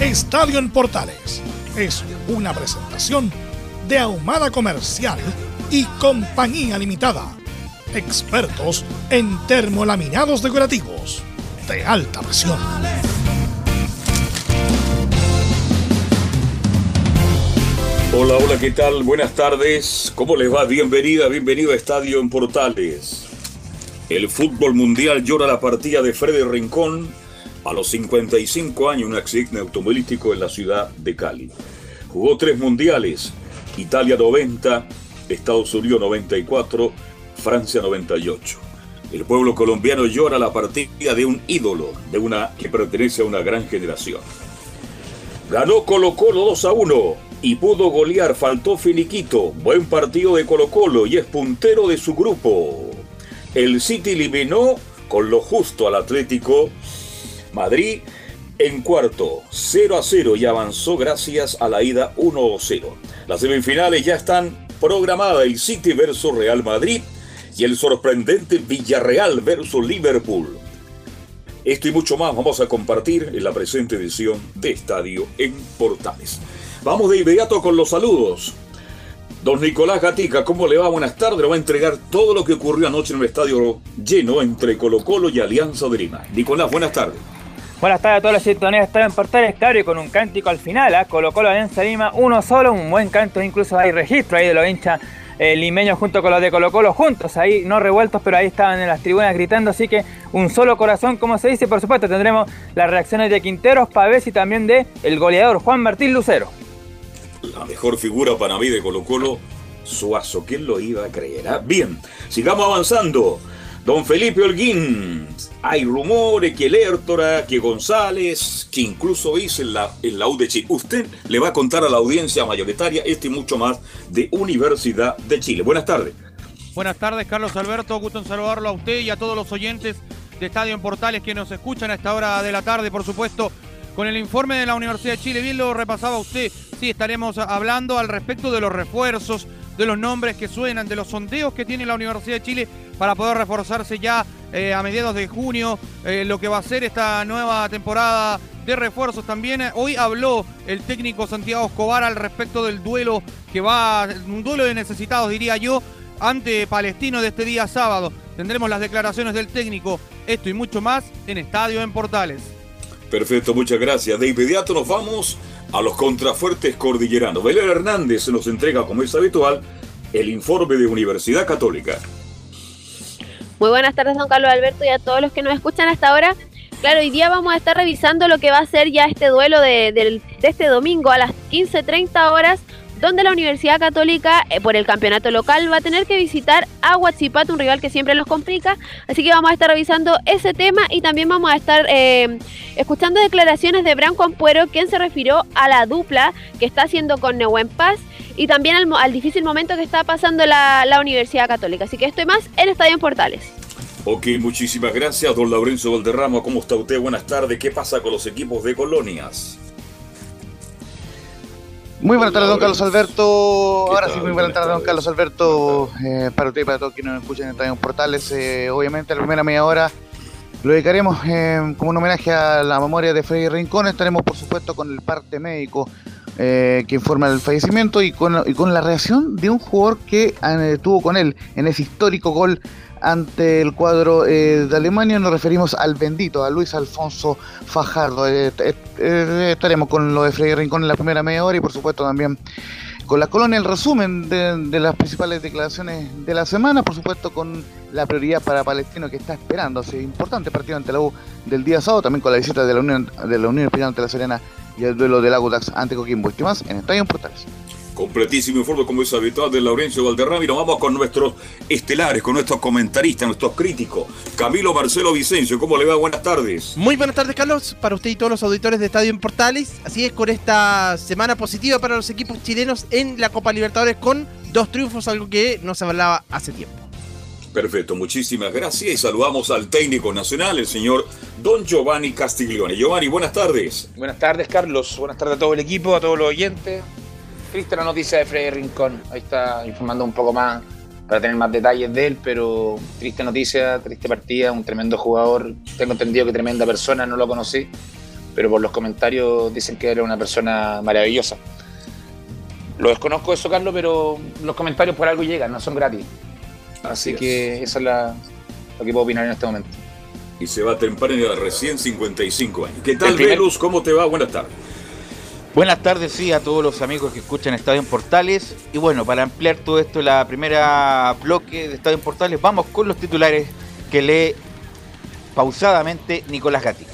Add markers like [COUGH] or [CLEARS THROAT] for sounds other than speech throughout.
Estadio en Portales es una presentación de Ahumada Comercial y Compañía Limitada. Expertos en termolaminados decorativos de alta presión. Hola, hola, ¿qué tal? Buenas tardes. ¿Cómo les va? Bienvenida, bienvenido a Estadio en Portales. El fútbol mundial llora la partida de Freddy Rincón a los 55 años, un accidente automovilístico en la ciudad de Cali. Jugó tres mundiales, Italia 90, Estados Unidos 94, Francia 98. El pueblo colombiano llora la partida de un ídolo, de una que pertenece a una gran generación. Ganó Colo Colo 2 a 1 y pudo golear, faltó finiquito. Buen partido de Colo Colo y es puntero de su grupo. El City eliminó con lo justo al Atlético Madrid en cuarto, 0 a 0 y avanzó gracias a la ida 1 a 0. Las semifinales ya están programadas, el City versus Real Madrid y el sorprendente Villarreal versus Liverpool. Esto y mucho más vamos a compartir en la presente edición de Estadio en Portales. Vamos de inmediato con los saludos. Don Nicolás Gatica, ¿cómo le va? Buenas tardes. Le va a entregar todo lo que ocurrió anoche en el estadio lleno entre Colo Colo y Alianza de Lima. Nicolás, buenas tardes. Buenas tardes a todas las sintonías están en Portales, y con un cántico al final, ¿eh? colocó la Alianza Lima, uno solo, un buen canto, incluso hay registro ahí de los hinchas eh, limeños junto con los de Colo Colo, juntos ahí, no revueltos, pero ahí estaban en las tribunas gritando, así que un solo corazón, como se dice, por supuesto tendremos las reacciones de Quinteros, Pavés y también de el goleador Juan Martín Lucero. La mejor figura para mí de Colo Colo, Suazo, ¿quién lo iba a creer? Ah? Bien, sigamos avanzando. Don Felipe Holguín, hay rumores que Lertora, que González, que incluso dice en la, en la Chile. Usted le va a contar a la audiencia mayoritaria este y mucho más de Universidad de Chile. Buenas tardes. Buenas tardes, Carlos Alberto. Gusto en saludarlo a usted y a todos los oyentes de Estadio en Portales que nos escuchan a esta hora de la tarde, por supuesto, con el informe de la Universidad de Chile. Bien lo repasaba usted. Sí, estaremos hablando al respecto de los refuerzos, de los nombres que suenan, de los sondeos que tiene la Universidad de Chile para poder reforzarse ya eh, a mediados de junio, eh, lo que va a ser esta nueva temporada de refuerzos también. Hoy habló el técnico Santiago Escobar al respecto del duelo que va, un duelo de necesitados diría yo, ante Palestino de este día sábado. Tendremos las declaraciones del técnico, esto y mucho más en Estadio en Portales. Perfecto, muchas gracias. De inmediato nos vamos a los contrafuertes cordilleranos. Belén Hernández nos entrega, como es habitual, el informe de Universidad Católica. Muy buenas tardes, don Carlos Alberto, y a todos los que nos escuchan hasta ahora. Claro, hoy día vamos a estar revisando lo que va a ser ya este duelo de, este domingo a las 15.30 horas, donde la Universidad Católica, eh, por el campeonato local, va a tener que visitar a Huachipato, un rival que siempre los complica. Así que vamos a estar revisando ese tema y también vamos a estar eh, escuchando declaraciones de Branco Ampuero, quien se refirió a la dupla que está haciendo con Nehuen Paz y también al, difícil momento que está pasando la, Universidad Católica. Así que estoy más en Estadio en Portales. Ok, muchísimas gracias, don Laurencio Valderrama. ¿Cómo está usted? Buenas tardes. ¿Qué pasa con los equipos de colonias? Muy buenas tardes, don Carlos Alberto. Ahora sí, muy buenas tardes, don Carlos Alberto. Eh, para usted y para todos quienes nos escuchan en en Portales, eh, obviamente la primera media hora lo dedicaremos eh, como un homenaje a la memoria de Freddy Rincón. Estaremos, por supuesto, con el parte médico eh, que informa el fallecimiento y con, y con la reacción de un jugador que eh, tuvo con él en ese histórico gol ante el cuadro eh, de Alemania. Nos referimos al bendito, a Luis Alfonso Fajardo. estaremos con lo de Freddy Rincón en la primera media hora y por supuesto también con la colonia el resumen de, las principales declaraciones de la semana, por supuesto con la prioridad para Palestino que está esperando ese importante partido ante la U del día sábado, también con la visita de la Unión de la Unión Especial ante la Serena y el duelo del Agudax ante Coquimbo y más en Estadio Portales. Completísimo informe, como es habitual, de Laurencio Valderrama. Y nos vamos con nuestros estelares, con nuestros comentaristas, nuestros críticos. Camilo Marcelo Vicencio, ¿cómo le va? Buenas tardes. Muy buenas tardes, Carlos, para usted y todos los auditores de Estadio en Portales. Así es, con esta semana positiva para los equipos chilenos en la Copa Libertadores, con dos triunfos, algo que no se hablaba hace tiempo. Perfecto, muchísimas gracias. Y saludamos al técnico nacional, el señor Don Giovanni Castiglione. Giovanni, buenas tardes. Buenas tardes, Carlos. Buenas tardes a todo el equipo, a todos los oyentes. Triste la noticia de Freddy Rincón. Ahí está informando un poco más para tener más detalles de él, pero triste noticia, triste partida, un tremendo jugador. Tengo entendido que tremenda persona, no lo conocí, pero por los comentarios dicen que era una persona maravillosa. Lo desconozco eso, Carlos, pero los comentarios por algo llegan, no son gratis. Así, que esa es la, lo que puedo opinar en este momento. Y se va temprano, recién 55 años. ¿Qué tal, Velus? ¿Cómo te va? Buenas tardes. Buenas tardes, sí, a todos los amigos que escuchan Estadio en Portales. Y bueno, para ampliar todo esto, la primera bloque de Estadio en Portales, vamos con los titulares que lee pausadamente Nicolás Gatti.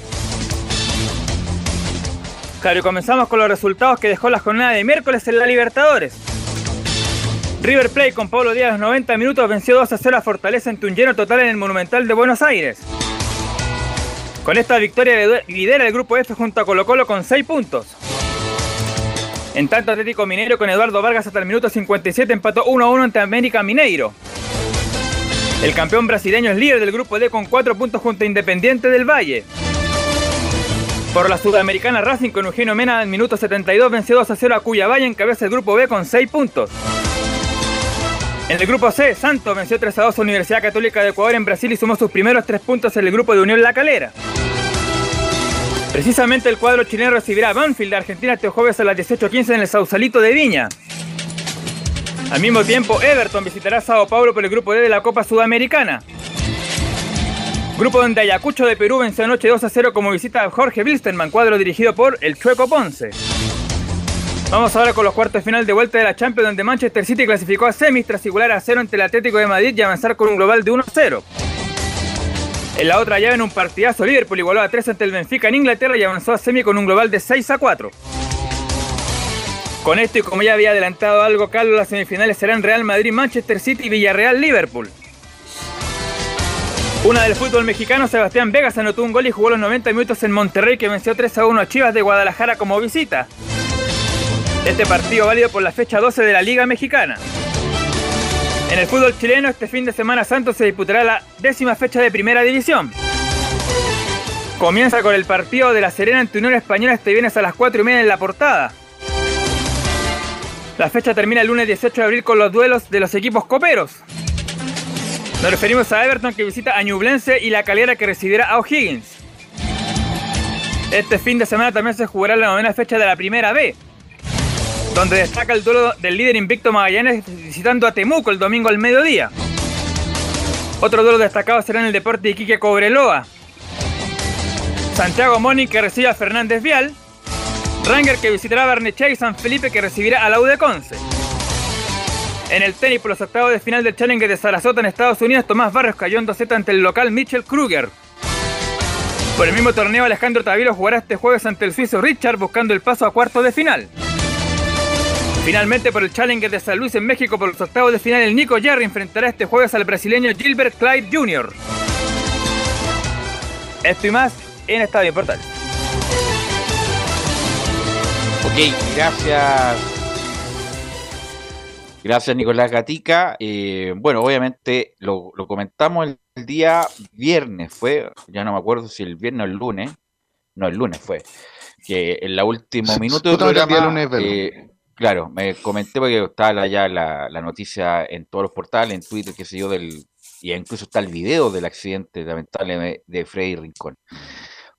Claro, y comenzamos con los resultados que dejó la jornada de miércoles en la Libertadores. River Plate con Pablo Díaz los 90 minutos venció 2 a 0 a Fortaleza en un lleno total en el Monumental de Buenos Aires. Con esta victoria lidera el grupo F junto a Colo Colo con 6 puntos. En tanto, Atlético Mineiro con Eduardo Vargas hasta el minuto 57 empató 1-1 ante América Mineiro. El campeón brasileño es líder del grupo D con 4 puntos junto a Independiente del Valle. Por la sudamericana Racing con Eugenio Mena el minuto 72 venció 2 0 a Cuyabaya en cabeza del grupo B con 6 puntos. En el grupo C, Santos venció 3 2 a Universidad Católica de Ecuador en Brasil y sumó sus primeros 3 puntos en el grupo de Unión La Calera. Precisamente el cuadro chileno recibirá a Banfield de Argentina este jueves a las 18.15 en el Sausalito de Viña. Al mismo tiempo, Everton visitará Sao Paulo por el grupo D de la Copa Sudamericana. Grupo donde Ayacucho de Perú venció anoche 2 a 0 como visita a Jorge Wilstermann, cuadro dirigido por el Chueco Ponce. Vamos ahora con los cuartos final de vuelta de la Champions, donde Manchester City clasificó a semis tras igualar a 0 ante el Atlético de Madrid y avanzar con un global de 1 a 0. En la otra llave, en un partidazo, Liverpool igualó a 3 ante el Benfica en Inglaterra y avanzó a semi con un global de 6 a 4. Con esto y como ya había adelantado algo Carlos, las semifinales serán Real Madrid, Manchester City y Villarreal, Liverpool. Una del fútbol mexicano, Sebastián Vegas anotó un gol y jugó los 90 minutos en Monterrey que venció 3 a 1 a Chivas de Guadalajara como visita. Este partido válido por la fecha 12 de la Liga Mexicana. En el fútbol chileno, este fin de semana Santos se disputará la décima fecha de Primera División. Comienza con el partido de la Serena ante Unión Española este viernes a las 4 y media en la portada. La fecha termina el lunes 18 de abril con los duelos de los equipos coperos. Nos referimos a Everton que visita a Ñublense y la Calera que recibirá a O'Higgins. Este fin de semana también se jugará la novena fecha de la Primera B donde destaca el duelo del líder invicto Magallanes visitando a Temuco el domingo al mediodía. Otro duelo destacado será en el deporte de Iquique Cobreloa. Santiago Moni que recibe a Fernández Vial. Ranger que visitará a Barnechea y San Felipe que recibirá a la de Conce. En el tenis por los octavos de final del Challenger de Sarasota en Estados Unidos, Tomás Barrios cayó en 2 ante el local Mitchell Kruger. Por el mismo torneo, Alejandro Tavilo jugará este jueves ante el suizo Richard buscando el paso a cuartos de final. Finalmente, por el Challenger de San Luis en México, por los octavos de final, el Nico Jerry enfrentará este jueves al brasileño Gilbert Clyde Jr. Esto y más en Estadio Portal. Ok, gracias. Gracias, Nicolás Gatica. Eh, bueno, obviamente lo, comentamos el, día viernes, fue, ya no me acuerdo si el viernes o el lunes. No, el lunes fue. Que en la último minuto del programa. Claro, me comenté porque estaba ya la, noticia en todos los portales, en Twitter, qué sé yo, del, y incluso está el video del accidente lamentable de Freddy Rincón.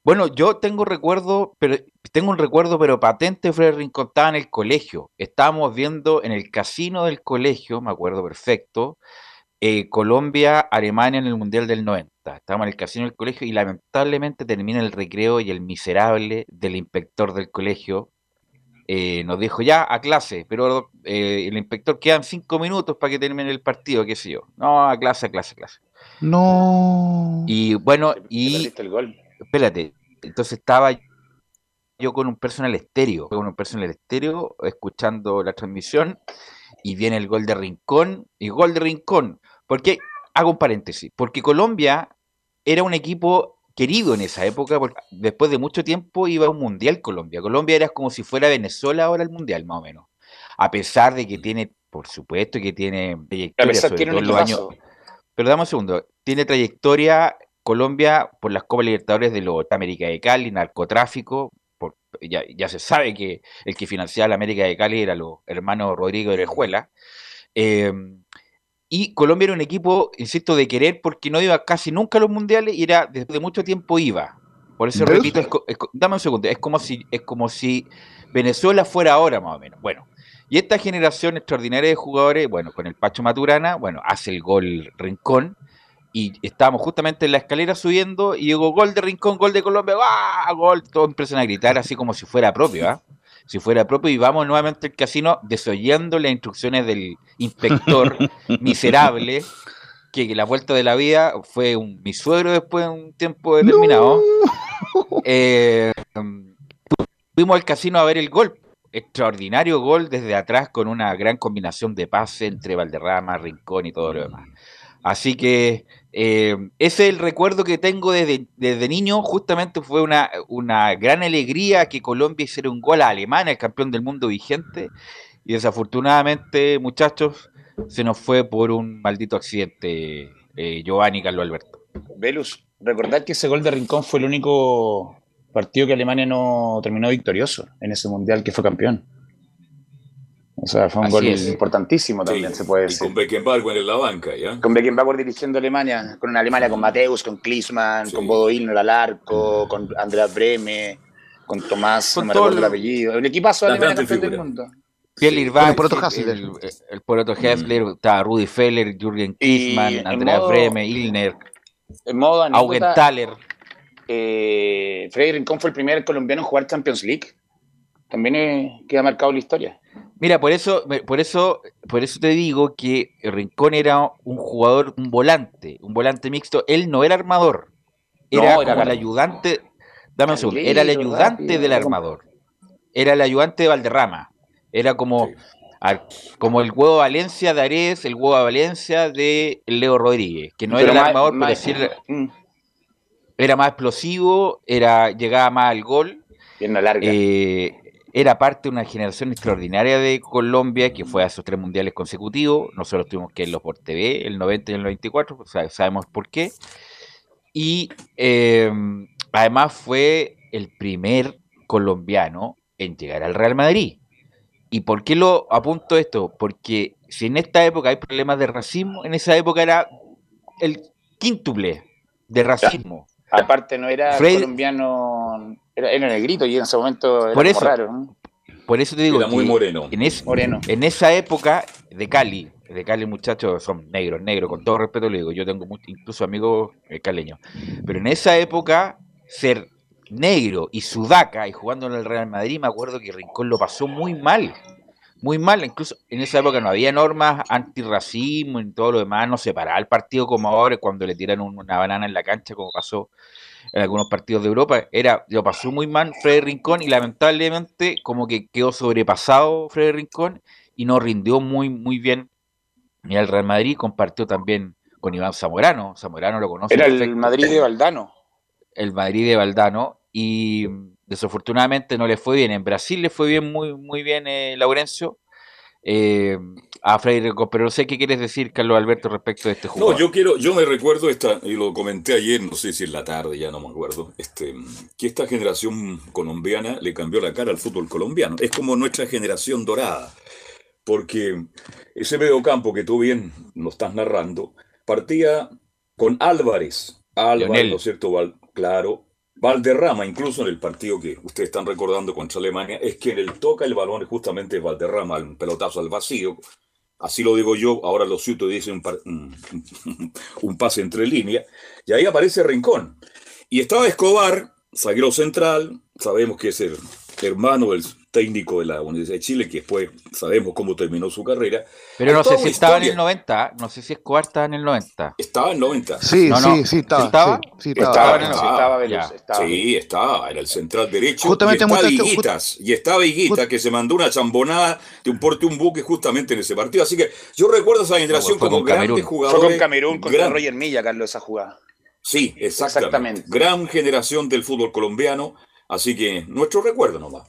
Bueno, yo tengo recuerdo, pero tengo un recuerdo, pero patente, Fred Rincón estaba en el colegio. Estábamos viendo en el casino del colegio, me acuerdo perfecto, eh, Colombia, Alemania en el Mundial del 90. Estábamos en el casino del colegio y lamentablemente termina el recreo y el miserable del inspector del colegio eh, nos dijo ya a clase, pero eh, el inspector quedan cinco minutos para que termine el partido, qué sé yo. No, a clase, a clase, a clase. No. Y bueno, y el gol. espérate, entonces estaba yo con un personal estéreo, con un personal estéreo, escuchando la transmisión, y viene el gol de Rincón, y gol de Rincón, porque, hago un paréntesis, porque Colombia era un equipo querido en esa época, porque después de mucho tiempo iba a un mundial Colombia. Colombia era como si fuera Venezuela ahora el mundial, más o menos. A pesar de que tiene, por supuesto que tiene trayectoria, sobre tiene todo los años, pero dame un segundo. Tiene trayectoria Colombia por las Copas Libertadores de los América de Cali, narcotráfico. Por, ya, ya se sabe que el que financiaba la América de Cali era los hermanos Rodrigo de Orejuela. Eh, y Colombia era un equipo, insisto, de querer porque no iba casi nunca a los mundiales y era desde de mucho tiempo iba. Por eso repito, es dame un segundo, es como si es como si Venezuela fuera ahora más o menos. Bueno, y esta generación extraordinaria de jugadores, bueno, con el Pacho Maturana, bueno, hace el gol Rincón y estábamos justamente en la escalera subiendo y llegó gol de Rincón, gol de Colombia, ¡ah! Gol, todos empiezan a gritar así como si fuera propio, ¿ah? Si fuera propio y vamos nuevamente al casino desoyendo las instrucciones del inspector [LAUGHS] miserable que la vuelta de la vida fue un, mi suegro después de un tiempo determinado. [LAUGHS] Eh, fuimos al casino a ver el gol. Extraordinario gol desde atrás con una gran combinación de pase entre Valderrama, Rincón y todo lo demás. Así que eh, ese es el recuerdo que tengo desde, desde niño. Justamente fue una, una gran alegría que Colombia hiciera un gol a Alemania, el campeón del mundo vigente. Y desafortunadamente, muchachos, se nos fue por un maldito accidente eh, Giovanni Carlos Alberto. Velus, recordad que ese gol de Rincón fue el único partido que Alemania no terminó victorioso en ese mundial que fue campeón. O sea, fue un Así gol es. importantísimo también, Sí, se puede y decir. con Beckenbauer en la banca, ¿ya? Con Beckenbauer dirigiendo Alemania, con una Alemania con Mateus, con Klinsmann, Sí. con Bodo Illner al arco, con Andreas Breme, con Tomás, Con no me el apellido. Un equipazo de Alemania campeón del mundo. Sí. Irvine, Con el Poroto el, Hassler. el, el Poroto Hessler, estaba Rudy Feller, Jürgen Klinsmann, modo- Breme, Ilner, En modo anécdota, Augenthaler. eh, Freddy Rincón fue el primer colombiano en jugar Champions League. También eh, queda marcado en la historia. Mira, por eso, por eso, por eso te digo que Rincón era un jugador, un volante, un volante mixto. Él no era armador, No, era era como el ayudante. Dame un segundo, era el ayudante rápido, del era armador. Era el ayudante de Valderrama. Era como, Sí. al- como el huevo Valencia de Ares, el huevo Valencia de Leo Rodríguez, que no Pero era el más- armador, más- pero sí era, Mm, era más explosivo, era, llegaba más al gol. pierna larga. Eh, era parte de una generación extraordinaria de Colombia que fue a esos tres mundiales consecutivos. Nosotros tuvimos que irlos por TV, el 90 y el 94, o sea, sabemos por qué. Y eh, además fue el primer colombiano en llegar al Real Madrid. ¿Y por qué lo apunto esto? Porque si en esta época hay problemas de racismo, en esa época era el quíntuple de racismo. Aparte, no era colombiano, era, era negrito y en ese momento era Por como eso. raro. ¿no? Por eso te digo Era muy moreno. en, es- Moreno. en esa época de Cali, de Cali muchachos son negros, negros, con todo respeto le digo, yo tengo much- incluso amigos eh, caleños, pero en esa época ser negro y sudaca y jugando en el Real Madrid, me acuerdo que Rincón lo pasó muy mal, muy mal, incluso en esa época no había normas antirracismo y todo lo demás, no se paraba el partido como ahora cuando le tiran un- una banana en la cancha como pasó en algunos partidos de Europa, era, lo pasó muy mal Freddy Rincón y lamentablemente como que quedó sobrepasado Freddy Rincón y no rindió muy, muy bien. Ni al Real Madrid, compartió también con Iván Zamorano, Zamorano lo conoce Era el perfecto, Madrid de Valdano. el Madrid de Valdano y desafortunadamente no le fue bien, en Brasil le fue bien, muy, muy bien eh, Laurencio, eh, a Freddy Rincón, pero no sé qué quieres decir Carlos Alberto respecto de este jugador. No, yo quiero, yo me recuerdo esta, y lo comenté ayer, no sé si en la tarde, ya no me acuerdo, este, que esta generación colombiana le cambió la cara al fútbol colombiano. Es como nuestra generación dorada, porque ese mediocampo que tú bien nos estás narrando, partía con Álvarez, Álvarez. ¿no es cierto? Val- claro, Valderrama, incluso en el partido que ustedes están recordando contra Alemania, es que en el toca el balón justamente Valderrama, un pelotazo al vacío. Así lo digo yo, ahora los ciutos dicen un, [LAUGHS] un, pase entre líneas, y ahí aparece Rincón. Y estaba Escobar, zaguero central, sabemos que es el hermano del técnico de la Universidad de Chile, que después sabemos cómo terminó su carrera. Pero no sé si estaba en el 90, no sé si Escobar estaba en el 90. Estaba en el 90. Sí, sí, sí, estaba. ¿Estaba? Sí, estaba, estaba, Sí, estaba, era el central derecho. Justamente y estaba Higuitas, y estaba Higuita, que se mandó una chambonada de un porte un buque justamente en ese partido. Así que yo recuerdo esa generación como grandes jugadores. Fue con Camerún, con Roger Milla, Carlos, esa jugada. Sí, exactamente. Gran generación del fútbol colombiano. Así que nuestro recuerdo nomás.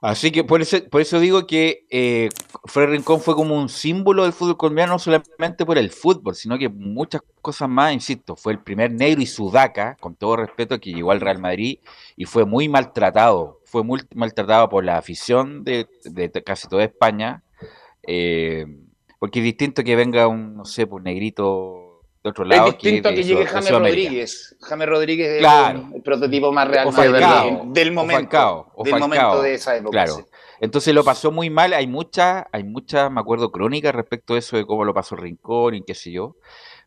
Así que por eso, por eso digo que eh, Fred Rincón fue como un símbolo del fútbol colombiano, no solamente por el fútbol, sino que muchas cosas más, insisto, fue el primer negro y sudaca, con todo respeto, que llegó al Real Madrid y fue muy maltratado, fue muy maltratado por la afición de, casi toda España, eh, porque es distinto que venga un, no sé, pues negrito de otro lado. Es distinto que, que llegue James Rodríguez. James Rodríguez es el, prototipo más real del, momento, del momento de esa época. Claro. Entonces lo pasó muy mal. Hay muchas, hay muchas, me acuerdo, crónicas respecto a eso de cómo lo pasó Rincón y qué sé yo.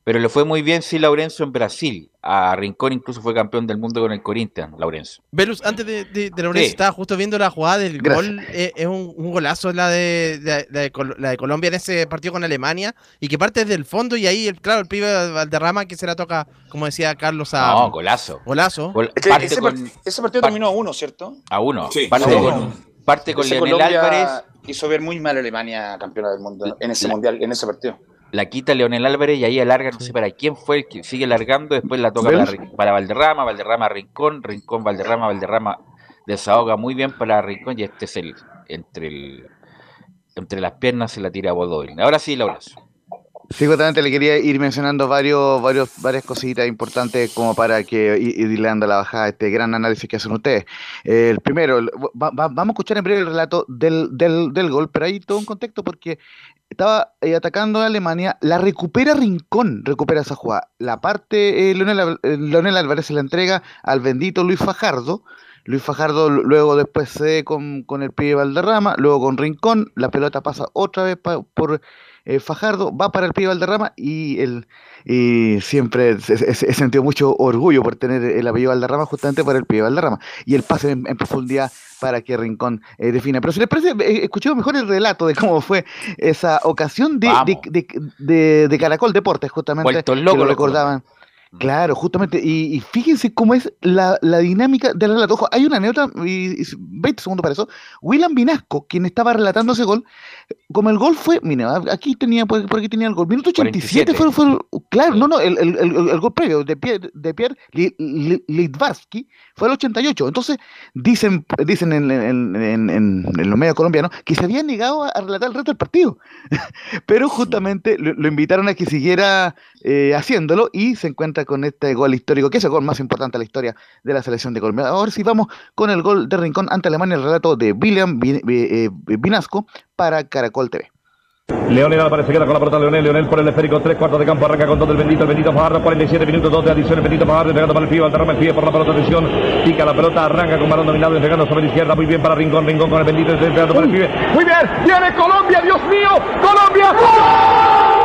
Pero le fue muy bien, sí, Laurenzo en Brasil. A Rincón incluso fue campeón del mundo con el Corinthians, Laurenzo. Velus, antes de, de, Laurenzo, estaba justo viendo la jugada del gol. Eh, es un, golazo la de, la de Colombia en ese partido con Alemania. Y que parte desde el fondo y ahí, claro, el pibe Valderrama que se la toca, como decía Carlos, a... No, golazo. Golazo. ese, partido terminó a uno, ¿cierto? A uno. Sí. Parte, con, parte con Leonel Álvarez. Hizo ver muy mal a Alemania campeona del mundo en ese mundial, en ese partido la quita Leonel Álvarez y ahí alarga, no sé para quién fue el que sigue largando, después la toca para, Valderrama, Valderrama Rincón, Rincón Valderrama, Valderrama desahoga muy bien para Rincón y este es el entre el entre las piernas se la tira a Bodóvil. Ahora sí, Laura. Sí, justamente le quería ir mencionando varios, varios, varias cositas importantes como para que ir dando la bajada este gran análisis que hacen ustedes. el primero, vamos a escuchar en breve el relato del, del, del, gol, pero hay todo un contexto porque estaba eh, atacando a Alemania, la recupera Rincón, recupera esa jugada. La parte, eh, Leonel, eh, Álvarez se la entrega al bendito Luis Fajardo. Luis Fajardo luego después se con, con el pie Valderrama, luego con Rincón, la pelota pasa otra vez por eh, Fajardo va para el Pío Valderrama y, el, y siempre he, sentido mucho orgullo por tener el apellido Valderrama justamente por el Pío Valderrama y el pase en, profundidad para que Rincón eh, defina. Pero si les parece, eh, escuchemos mejor el relato de cómo fue esa ocasión de, de, de, Caracol Deportes, justamente, que lo recordaban. Claro, justamente, y, fíjense cómo es la, dinámica del relato. Ojo, hay una anécdota, y, 20 segundos para eso. William Vinasco, quien estaba relatando ese gol, como el gol fue, mira, aquí tenía, por, aquí tenía el gol, minuto 87 fue, fue, claro, no, no, el, el, el, gol previo de Pierre, de Pierre Litvarsky fue el 88. Entonces, dicen, dicen en, en, en, en los medios colombianos que se había negado a, relatar el resto del partido, [LAUGHS] pero justamente lo, invitaron a que siguiera eh, haciéndolo y se encuentra con este gol histórico, que es el gol más importante de la historia de la selección de Colombia. Ahora sí vamos con el gol de Rincón ante Alemania, el relato de William eh, Vinasco para Caracol TV. Leonel Álvarez se queda con la pelota Leonel, Leonel por el esférico, tres cuartos de campo, arranca con todo el bendito, el bendito Fajardo, 47 minutos, dos de adición, el bendito Fajardo, entregando para el pie, Valderrama el pie por la pelota, atención, pica la pelota, arranca con balón dominado, entregando sobre la izquierda, muy bien para Rincón, Rincón con el bendito, entregando para el pibe, muy bien, viene Colombia, Dios mío, Colombia, de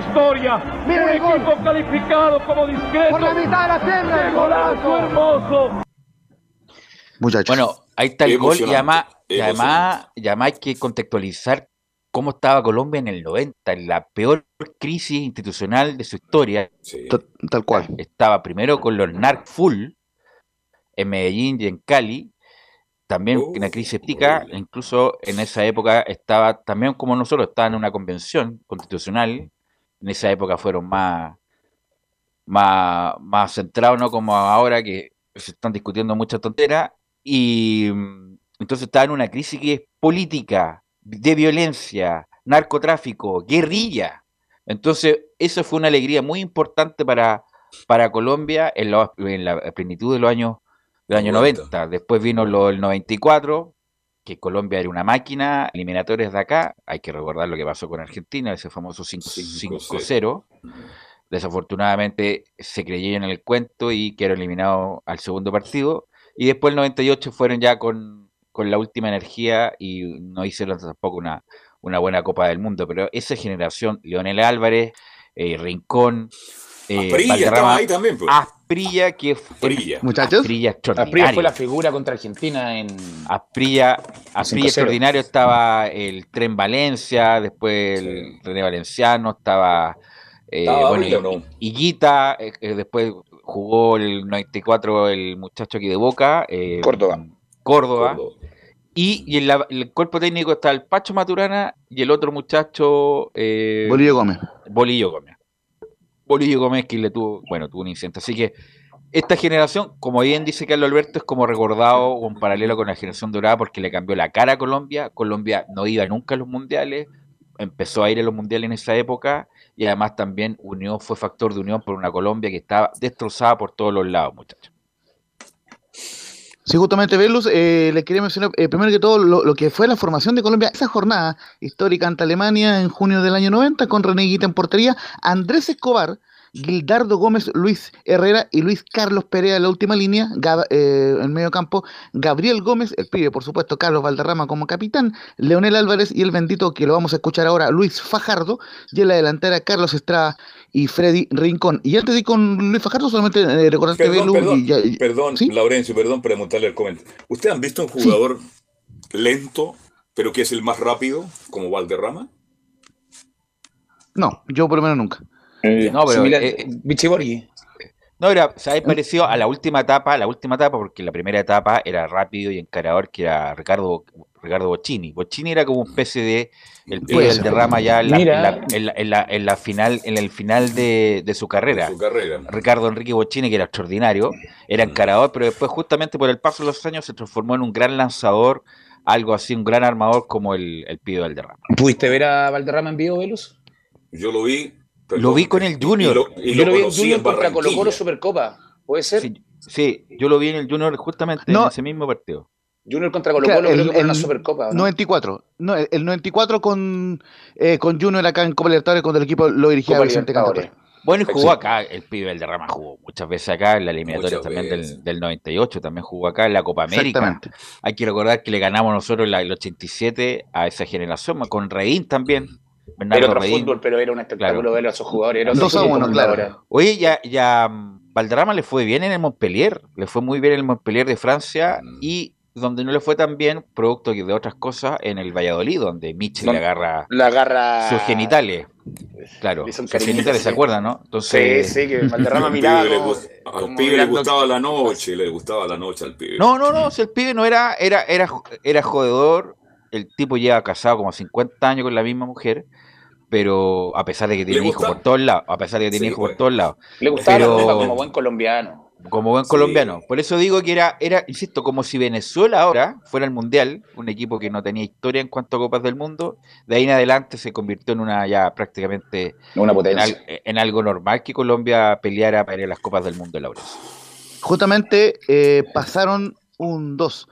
historia. un equipo calificado como discreto. Por la mitad de la tierra. golazo hermoso! Muchachos. Bueno, ahí está el gol y además, y además, hay que contextualizar cómo estaba Colombia en el 90, en la peor crisis institucional de su historia. Tal cual. Estaba primero con los NARC full en Medellín y en Cali, también una crisis ética, incluso en esa época estaba, también como nosotros, estaba en una convención constitucional, en esa época fueron más, más, más centrados, no como ahora que se están discutiendo muchas tonteras, y mm, entonces estaba en una crisis que es política, de violencia, narcotráfico, guerrilla. Entonces, eso fue una alegría muy importante para, para Colombia en la, en la plenitud de los años, del año 90. 90. Después vino lo del 94, que Colombia era una máquina, eliminatorias de acá. Hay que recordar lo que pasó con Argentina, ese famoso 5 5-0. Desafortunadamente se creyeron en el cuento y quedaron eliminados al segundo partido. Y después el 98 fueron ya con, con la última energía y no hicieron tampoco una, una buena Copa del Mundo. Pero esa generación, Leonel Álvarez, eh, Rincón, eh, Valderrama, ahí también, pues. Asprilla, que fue Asprilla. Muchachos. Asprilla Asprilla fue extraordinario. la figura contra Argentina en. Asprilla, Asprilla 5-0. extraordinario estaba el Tren Valencia, después el René Valenciano, estaba, eh, ¿Estaba bueno, no? Higuita, eh, eh, después jugó el 94 el muchacho aquí de Boca, eh, Córdoba. Córdoba, Córdoba. y, y en la- el cuerpo técnico está el Pacho Maturana y el otro muchacho eh, Bolillo Gómez. Bolillo Gómez. Bolillo Gómez que le tuvo, bueno, tuvo un incidente. Así que esta generación, como bien dice Carlos Alberto, es como recordado en paralelo con la generación dorada porque le cambió la cara a Colombia. Colombia no iba nunca a los mundiales, empezó a ir a los mundiales en esa época y además también unió, fue factor de unión por una Colombia que estaba destrozada por todos los lados, muchachos. Sí, justamente, Velus, eh, le quería mencionar eh, primero que todo lo, que fue la formación de Colombia, esa jornada histórica ante Alemania en junio del año 90 con René Higuita en portería, Andrés Escobar, Gildardo Gómez, Luis Herrera y Luis Carlos Perea en la última línea, Gab- eh, en medio campo, Gabriel Gómez, el pibe, por supuesto, Carlos Valderrama como capitán, Leonel Álvarez y el bendito que lo vamos a escuchar ahora, Luis Fajardo, y en la delantera Carlos Estrada y Freddy Rincón. Y antes de ir con Luis Fajardo, solamente eh, recordarte, Perdón, Velus, perdón, y ya- y- perdón, ¿Sí? Laurencio, perdón por montarle el comentario. ¿Ustedes han visto un jugador lento, pero que es el más rápido, como Valderrama? no, yo por lo menos nunca. No, pero, eh, eh, Borghi. No, era, ¿sabes? Parecido a la última etapa, la última etapa, porque la primera etapa era rápido y encarador, que era Ricardo, Ricardo Bocchini. Bocchini era como una especie de el del ser. derrama ya en la, en la- en la- en la- en la final, en el final de, de su carrera. Su carrera. Ricardo Enrique Bocchini, que era extraordinario, era encarador, pero después, justamente por el paso de los años, se transformó en un gran lanzador, algo así, un gran armador como el, el Pío del derrama. ¿Pudiste ver a Valderrama en vivo, Velus? Yo lo vi. perdón, Lo vi con el y- y Junior. lo- y Yo lo vi en Junior contra Colo Colo. Supercopa. ¿Puede ser? Sí, sí, yo lo vi en el Junior justamente No. en ese mismo partido. Junior contra Colo Claro, Colo, creo el- que fue el una Supercopa. ¿o ¿no? 94. No, el el 94 con, eh, con Junior acá en Copa Libertadores cuando el equipo lo dirigía Copa Vicente. Cantapé. Bueno, y jugó Sí. acá, el pibe del derrama jugó muchas veces acá, en la eliminatoria Muchas también del, del 98, también jugó acá en la Copa América. Exactamente. Hay que recordar que le ganamos nosotros en la- el 87 a esa generación, con Reín también, Era Bernardo otro Reín. fútbol, pero era un espectáculo Claro. ver a esos jugadores. Era otro Dos a fútbol uno, como claro. ahora. Oye, ya, ya mm, Valderrama le fue bien en el Montpellier, le fue muy bien en el Montpellier de Francia Mm. y donde no le fue tan bien, producto de otras cosas, en el Valladolid, donde Michel le agarra La agarra. sus genitales. Claro, sus genitales, ¿se sí. acuerdan, no? Sí, Entonces, sí, que Valderrama Al miraba. pibe como- Al como pibe le gustaba la noche, le gustaba la noche al pibe. No, no, no, si el pibe no era, era, era, era jodedor, el tipo lleva casado como 50 años con la misma mujer, pero a pesar de que tiene ¿Le hijos por todos lados, a pesar de que tiene Sí, hijos por pues. todos lados, Le gustaba Pero- la copa como buen colombiano. Como buen Sí. colombiano. Por eso digo que era, era, insisto, como si Venezuela ahora fuera el mundial, un equipo que no tenía historia en cuanto a copas del mundo, de ahí en adelante se convirtió en una ya prácticamente Una en, potencia. en algo normal que Colombia peleara para ir a las copas del mundo, Laura. Justamente eh, pasaron un 2.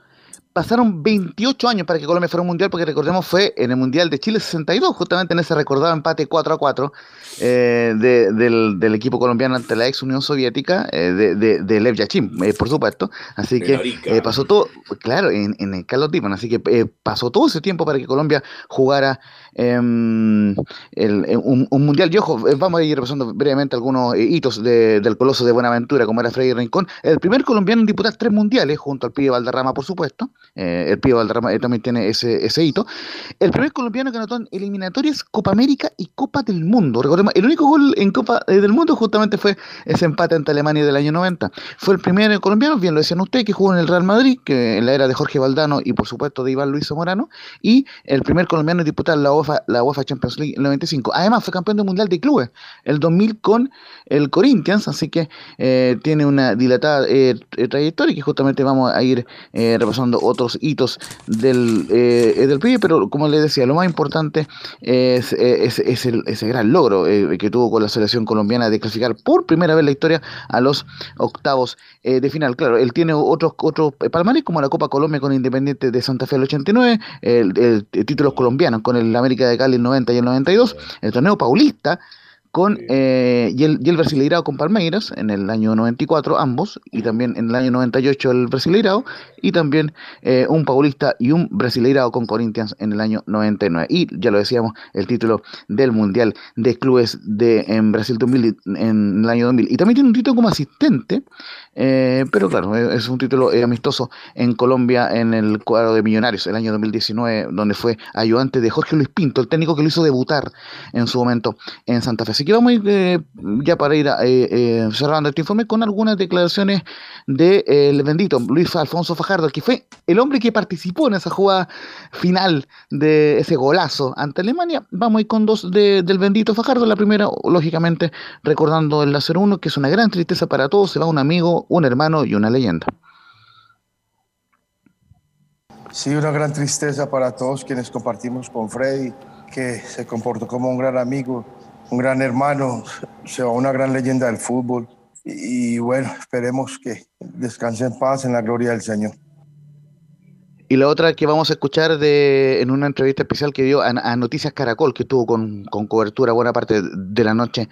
Pasaron 28 años para que Colombia fuera un mundial, porque recordemos fue en el Mundial de Chile 62, justamente en ese recordado empate 4 a 4 eh, de- del, del equipo colombiano ante la ex Unión Soviética, eh, de, de, de Lev Yachim, eh, por supuesto. Así que pasó todo, claro, en, en el Carlos Dipan, así que pasó todo ese tiempo para que Colombia jugara em, el- un, un mundial. Y ojo, vamos a ir repasando brevemente algunos hitos de- del coloso de Buenaventura, como era Freddy Rincón, el primer colombiano en disputar tres mundiales, junto al pibe Valderrama, por supuesto. el Pío Valderrama también tiene ese, ese hito. El primer colombiano que anotó en eliminatorias, Copa América y Copa del Mundo. Recordemos, el único gol en Copa eh, del Mundo justamente fue ese empate ante Alemania del año 90. Fue el primer colombiano, bien lo decían ustedes, que jugó en el Real Madrid, que en la era de Jorge Valdano y por supuesto de Iván Luis Zamorano, y el primer colombiano en disputar la UEFA, la UEFA Champions League en el 95. Además, fue campeón del Mundial de Clubes el 2000 con el Corinthians, así que tiene una dilatada trayectoria que justamente vamos a ir repasando otros hitos del, eh, del PIB, pero como les decía, lo más importante es, ese gran logro eh, que tuvo con la selección colombiana de clasificar por primera vez la historia a los octavos eh, de final. Claro, él tiene otros otros palmares como la Copa Colombia con Independiente de Santa Fe el 89, el, títulos colombianos con el América de Cali el 90 y el 92, el torneo paulista con eh, y, el, y el Brasileirao con Palmeiras en el año 94 ambos y también en el año 98 el Brasileirao y también eh, un Paulista y un Brasileirao con Corinthians en el año 99 y ya lo decíamos el título del Mundial de Clubes de en Brasil 2000 en el año 2000 y también tiene un título como asistente eh, pero claro, es un título amistoso en Colombia en el cuadro de Millonarios, el año 2019, donde fue ayudante de Jorge Luis Pinto, el técnico que lo hizo debutar en su momento en Santa Fe. Así que vamos a ir eh, ya para ir eh, cerrando este informe con algunas declaraciones del de, bendito Luis Alfonso Fajardo, que fue el hombre que participó en esa jugada final de ese golazo ante Alemania. Vamos a ir con dos del bendito Fajardo. La primera, lógicamente, recordando el 0-1, que es una gran tristeza para todos. Se va un amigo, un hermano y una leyenda. Sí, una gran tristeza para todos quienes compartimos con Freddy, que se comportó como un gran amigo, un gran hermano, se va una gran leyenda del fútbol. Y, y bueno, esperemos que descanse en paz en la gloria del Señor. Y la otra que vamos a escuchar de, en una entrevista especial que dio a, Noticias Caracol, que estuvo con, cobertura buena parte de la noche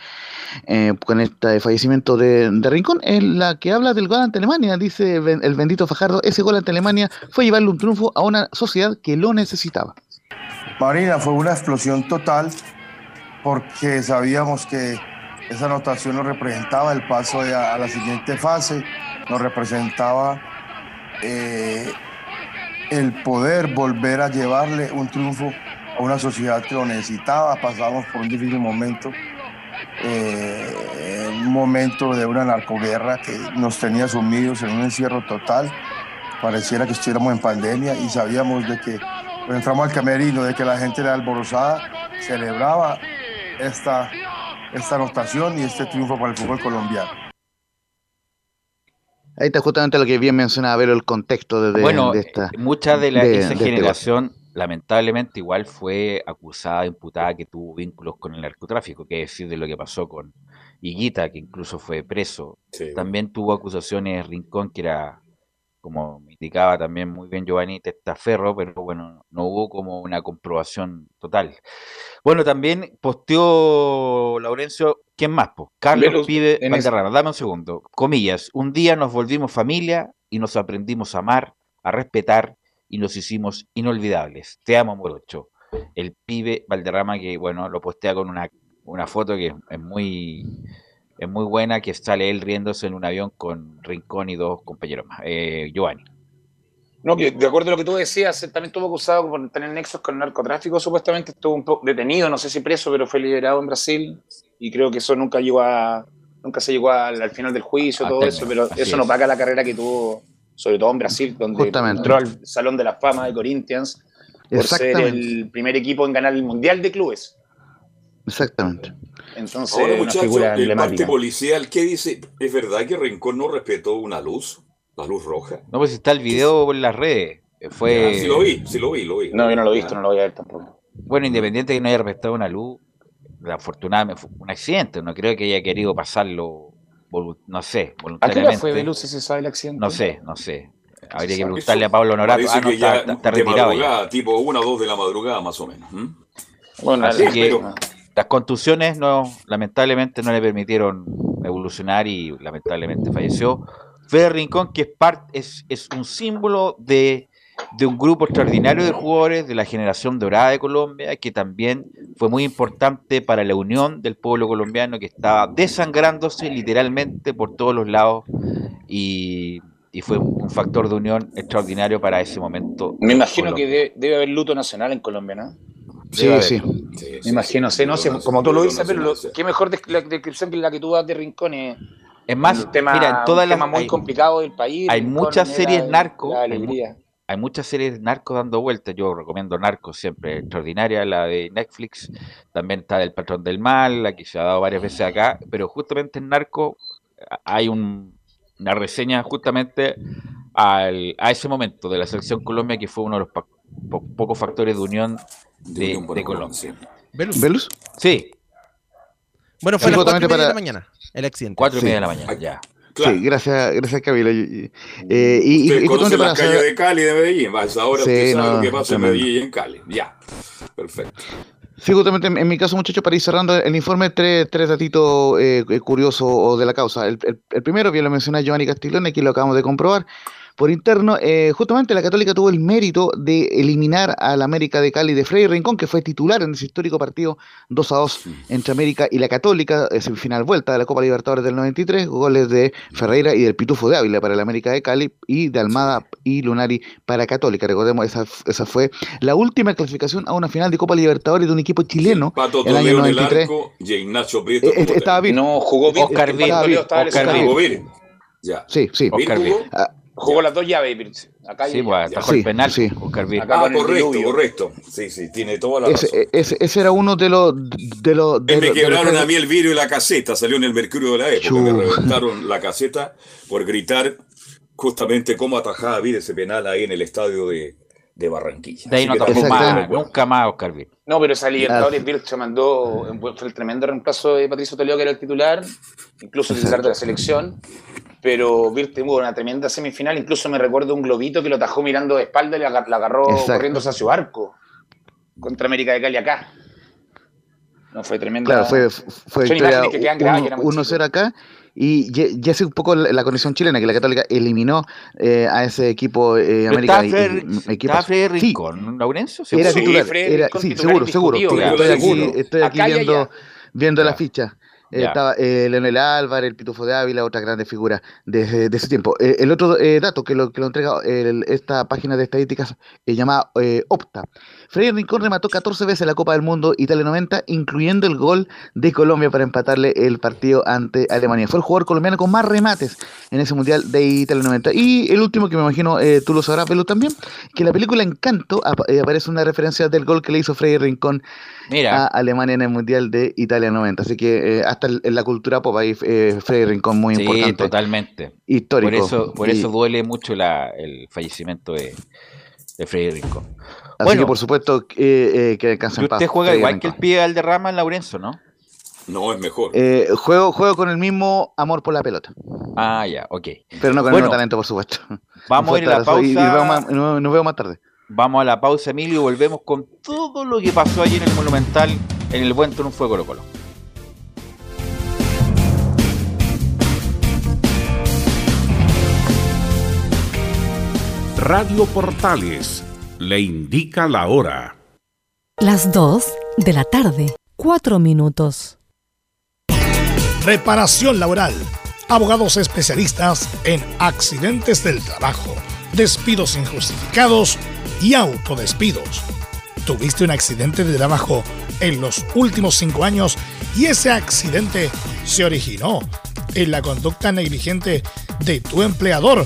eh, con este fallecimiento de, Rincón, es la que habla del gol ante Alemania. Dice el bendito Fajardo, ese gol ante Alemania fue llevarle un triunfo a una sociedad que lo necesitaba. Marina, fue una explosión total porque sabíamos que esa anotación nos representaba el paso a, la siguiente fase, nos representaba... Eh, el poder volver a llevarle un triunfo a una sociedad que lo necesitaba. Pasamos por un difícil momento, eh, un momento de una narcoguerra que nos tenía sumidos en un encierro total. Pareciera que estuviéramos en pandemia y sabíamos de que entramos al camerino, de que la gente era alborozada, celebraba esta, esta anotación y este triunfo para el fútbol colombiano. Ahí está justamente lo que bien mencionaba, ver el contexto de, bueno, de esta. Mucha de, la, esa este generación, lamentablemente, igual fue acusada, imputada que tuvo vínculos con el narcotráfico, que es decir, de lo que pasó con Higuita, que incluso fue preso. También tuvo acusaciones Rincón, que era como indicaba también muy bien Giovanni Testaferro, pero bueno, no hubo como una comprobación total. Bueno, también posteó Laurencio, ¿quién más? Carlos Pibe Valderrama, dame un segundo. Comillas, un día nos volvimos familia y nos aprendimos a amar, a respetar y nos hicimos inolvidables. Te amo, Morocho. El pibe Valderrama que, bueno, lo postea con una, una foto que es muy es muy buena que sale él riéndose en un avión con Rincón y dos compañeros más. Eh, Giovanni. No, de acuerdo a lo que tú decías, también estuvo acusado por tener nexos con el narcotráfico, supuestamente estuvo un poco detenido, no sé si preso, pero fue liberado en Brasil y creo que eso nunca llegó a, nunca se llegó al, final del juicio, todo eso, pero eso no paga la carrera que tuvo, sobre todo en Brasil, donde entró al Salón de la Fama de Corinthians por ser el primer equipo en ganar el Mundial de Clubes. Exactamente. Entonces, Ahora, muchachos, el parte policial, ¿qué dice? ¿Es verdad que Rincón no respetó una luz? La luz roja. No, pues está el video en las redes. Fue... sí lo vi, sí lo vi, lo vi. No, yo no lo he visto, no lo voy a ver tampoco. Bueno, independiente de que no haya respetado una luz, afortunadamente fue un accidente. No creo que haya querido pasarlo, no sé, voluntariamente. ¿A qué hora fue luz si se sabe el accidente? No sé, no sé. Habría que preguntarle a Pablo Norato. Ah, no, está, está, retirado ya. Tipo una o dos de la madrugada, más o menos. Bueno, Así que, las contusiones no, lamentablemente no le permitieron evolucionar y lamentablemente falleció. Fede Rincón, que es, parte, es, es un símbolo de, un grupo extraordinario de jugadores de la generación dorada de Colombia, que también fue muy importante para la unión del pueblo colombiano que estaba desangrándose literalmente por todos los lados y, y fue un factor de unión extraordinario para ese momento. Me imagino Colombia. que debe, debe haber luto nacional en Colombia, ¿no? Sí, sí. Me imagino, sé, no sé, como tú lo dices, pero lo- qué mejor la descripción que la que tú das de Rincón es más, un tema, mira, en todas un las tema muy hay, complicado del país. hay muchas series narco, la alegría. hay muchas series narcos dando vueltas. Yo recomiendo Narcos siempre, extraordinaria, la de Netflix. También está El Patrón del Mal, la que se ha dado varias veces acá. Pero justamente en Narco a- hay un- una reseña justamente al- a ese momento de la selección Colombia que fue uno de los po- pocos factores de unión de, unión por de Colombia, Colombia. Velus. ¿Velus? Sí, Bueno, fue a las cuatro y Absolutamente media de para- la mañana el accidente. cuatro y Sí. media de la mañana, ya. Claro. Sí, gracias, gracias y- eh, y- y- Usted y conoce para las calles de Cali y de Medellín. vas, Ahora Sí, usted sabe no, lo que pasa en. Medellín y en Cali. Ya. Perfecto. Sí, justamente en, en mi caso, muchachos, para ir cerrando el informe, tres, tres datitos eh, eh, curiosos de la causa. El, el- el primero, bien lo mencioné Giovanni Castiglione, aquí lo acabamos de comprobar. Por interno, eh, justamente la Católica tuvo el mérito de eliminar al América de Cali de Freddy Rincón, que fue titular en ese histórico partido 2 a 2 entre América y la Católica, semifinal vuelta de la Copa Libertadores del 93, goles de Ferreira y del Pitufo de Ávila para el América de Cali y de Almada y Lunari para Católica. Recordemos, esa, esa fue la última clasificación a una final de Copa Libertadores de un equipo chileno Pato el año Toledo en el 93. arco y Ignacio Prieto. Eh, como este- estaba bien. No, jugó bien. Oscar Oscar. Jugó Vir. Ya. Sí, sí. ¿Vir Oscar? Jugó las dos llaves. Acá y Sí, pues atajó Sí, el penal, sí. Oscar Vir. Acá Ah, con el correcto, correcto. Sí, sí, tiene toda la razón. ese, ese, ese era uno de los de los de me de quebraron los- a mí el vidrio y la caseta, salió en el Mercurio de la época, me reventaron la caseta por gritar justamente cómo atajaba Vir ese penal ahí en el estadio de, de Barranquilla. De ahí Así no tampoco más, nunca más Oscar Vir. No, pero esa. Libertadores Vir se mandó, fue el tremendo reemplazo de Patricio Toledo, que era el titular, incluso el titular de la selección. Pero tuvo una tremenda semifinal, incluso me recuerdo un globito que lo tajó mirando de espalda y la, agar- la agarró Exacto. corriendo hacia su arco contra América de Cali acá. No fue tremenda. Claro, fue, fue Son victoria que quedan grabadas, yo era muy 1-0 chico. acá. Y ya, ya es un poco la, la condición chilena, que la Católica eliminó eh, a ese equipo eh, América. estaba Freddy, Rincón, Laurencio. Era Sí, titular, era- sí, titular seguro, seguro. Estoy claro. aquí, Seguro. estoy aquí viendo, viendo la ficha. Eh, estaba eh, Leonel Álvarez, el Pitufo de Ávila, otra grande figura de, de ese tiempo. Eh, el otro eh, dato que lo, que lo entrega esta página de estadísticas eh, llamada Opta. Freddy Rincón remató 14 veces la Copa del Mundo Italia 90, incluyendo el gol de Colombia para empatarle el partido ante Alemania. Fue el jugador colombiano con más remates en ese Mundial de Italia 90. Y el último que me imagino eh, tú lo sabrás, Pelu, también, que en la película Encanto apa- eh, aparece una referencia del gol que le hizo Freddy Rincón a Alemania en el Mundial de Italia 90. Así que eh, hasta en la cultura pop ahí Freddy Rincón muy sí, importante, totalmente. histórico. Por eso, por Y- eso duele mucho la, el fallecimiento de, de Freddy Rincón. Así bueno. que por supuesto eh, eh, que descansa Y en paz. usted juega igual que el Rincón. pibe Valderrama en Laurencio, ¿no? No, es mejor. Eh, juego, juego con el mismo amor por la pelota, Ah, ya, ok. pero no con Bueno, el mismo talento, por supuesto. Vamos a ir a la y- y pausa. más- nos- nos vemos más tarde. Vamos a la pausa, Emilio, y volvemos con todo lo que pasó allí en el Monumental, en el buen triunfo de Colo Colo. Radio Portales le indica la hora. Las 2 de la tarde, 4 minutos. Reparación laboral. Abogados especialistas en accidentes del trabajo, despidos injustificados y autodespidos. ¿Tuviste un accidente de trabajo en los últimos cinco años y ese accidente se originó en la conducta negligente de tu empleador?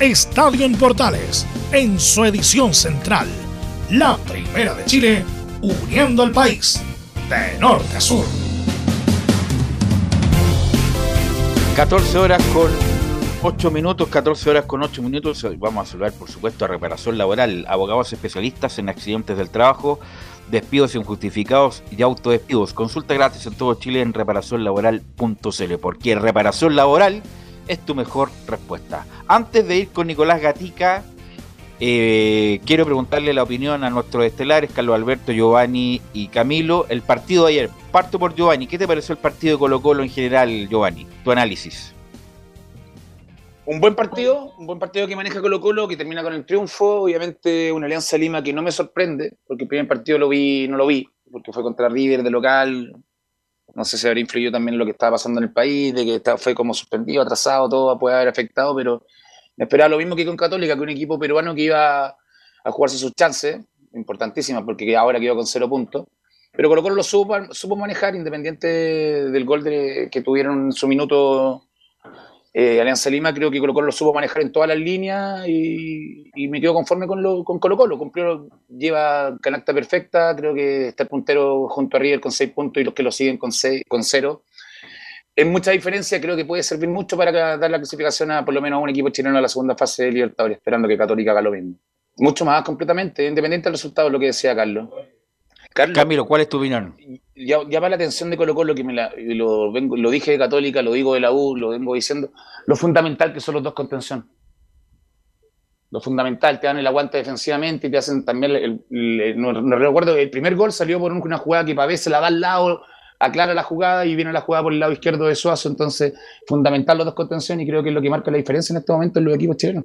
Estadio en Portales en su edición central. La primera de Chile, uniendo al país de norte a sur. 14 horas con 8 minutos, 14 horas con 8 minutos. Vamos a saludar, por supuesto, a reparación laboral. Abogados especialistas en accidentes del trabajo, despidos injustificados y autodespidos. Consulta gratis en todo Chile en reparacionlaboral.cl. Porque reparación laboral es tu mejor respuesta. Antes de ir con Nicolás Gatica, eh, quiero preguntarle la opinión a nuestros estelares, Carlos Alberto, Giovanni y Camilo. El partido de ayer, parto por Giovanni. ¿Qué te pareció el partido de Colo Colo en general, Giovanni? Tu análisis. Un buen partido, un buen partido que maneja Colo Colo, que termina con el triunfo. Obviamente una Alianza Lima que no me sorprende, porque el primer partido lo vi, no lo vi, porque fue contra River de local. No sé si habrá influido también lo que estaba pasando en el país, de que está- fue como suspendido, atrasado, todo puede haber afectado, pero me esperaba lo mismo que con Católica, que un equipo peruano que iba a jugarse sus chances, importantísimas, porque ahora quedó con cero puntos. Pero Colo Colo lo supo, supo manejar, independiente del gol que tuvieron en su minuto eh, Alianza Lima, creo que Colo Colo lo supo manejar en todas las líneas y, y me quedo conforme con, lo, con Colo Colo. Cumplió, lleva canasta perfecta, creo que está el puntero junto a River con seis puntos y los que lo siguen con, seis, con cero. En mucha diferencia, creo que puede servir mucho para dar la clasificación a por lo menos a un equipo chileno a la segunda fase de Libertadores, esperando que Católica haga lo mismo. Mucho más completamente, independiente del resultado, lo que decía Carlos. Carlos, Camilo, ¿cuál es tu opinión? Llama la atención de Colo Colo, que me la- lo, vengo, lo dije de Católica, lo digo de la U, lo vengo diciendo, lo fundamental que son los dos contención. Lo fundamental, te dan el aguante defensivamente y te hacen también, no, no recuerdo, el primer gol salió por una jugada que Pavés se la da al lado, aclara la jugada y viene la jugada por el lado izquierdo de Suazo, entonces fundamental los dos contención y creo que es lo que marca la diferencia en este momento en los equipos chilenos.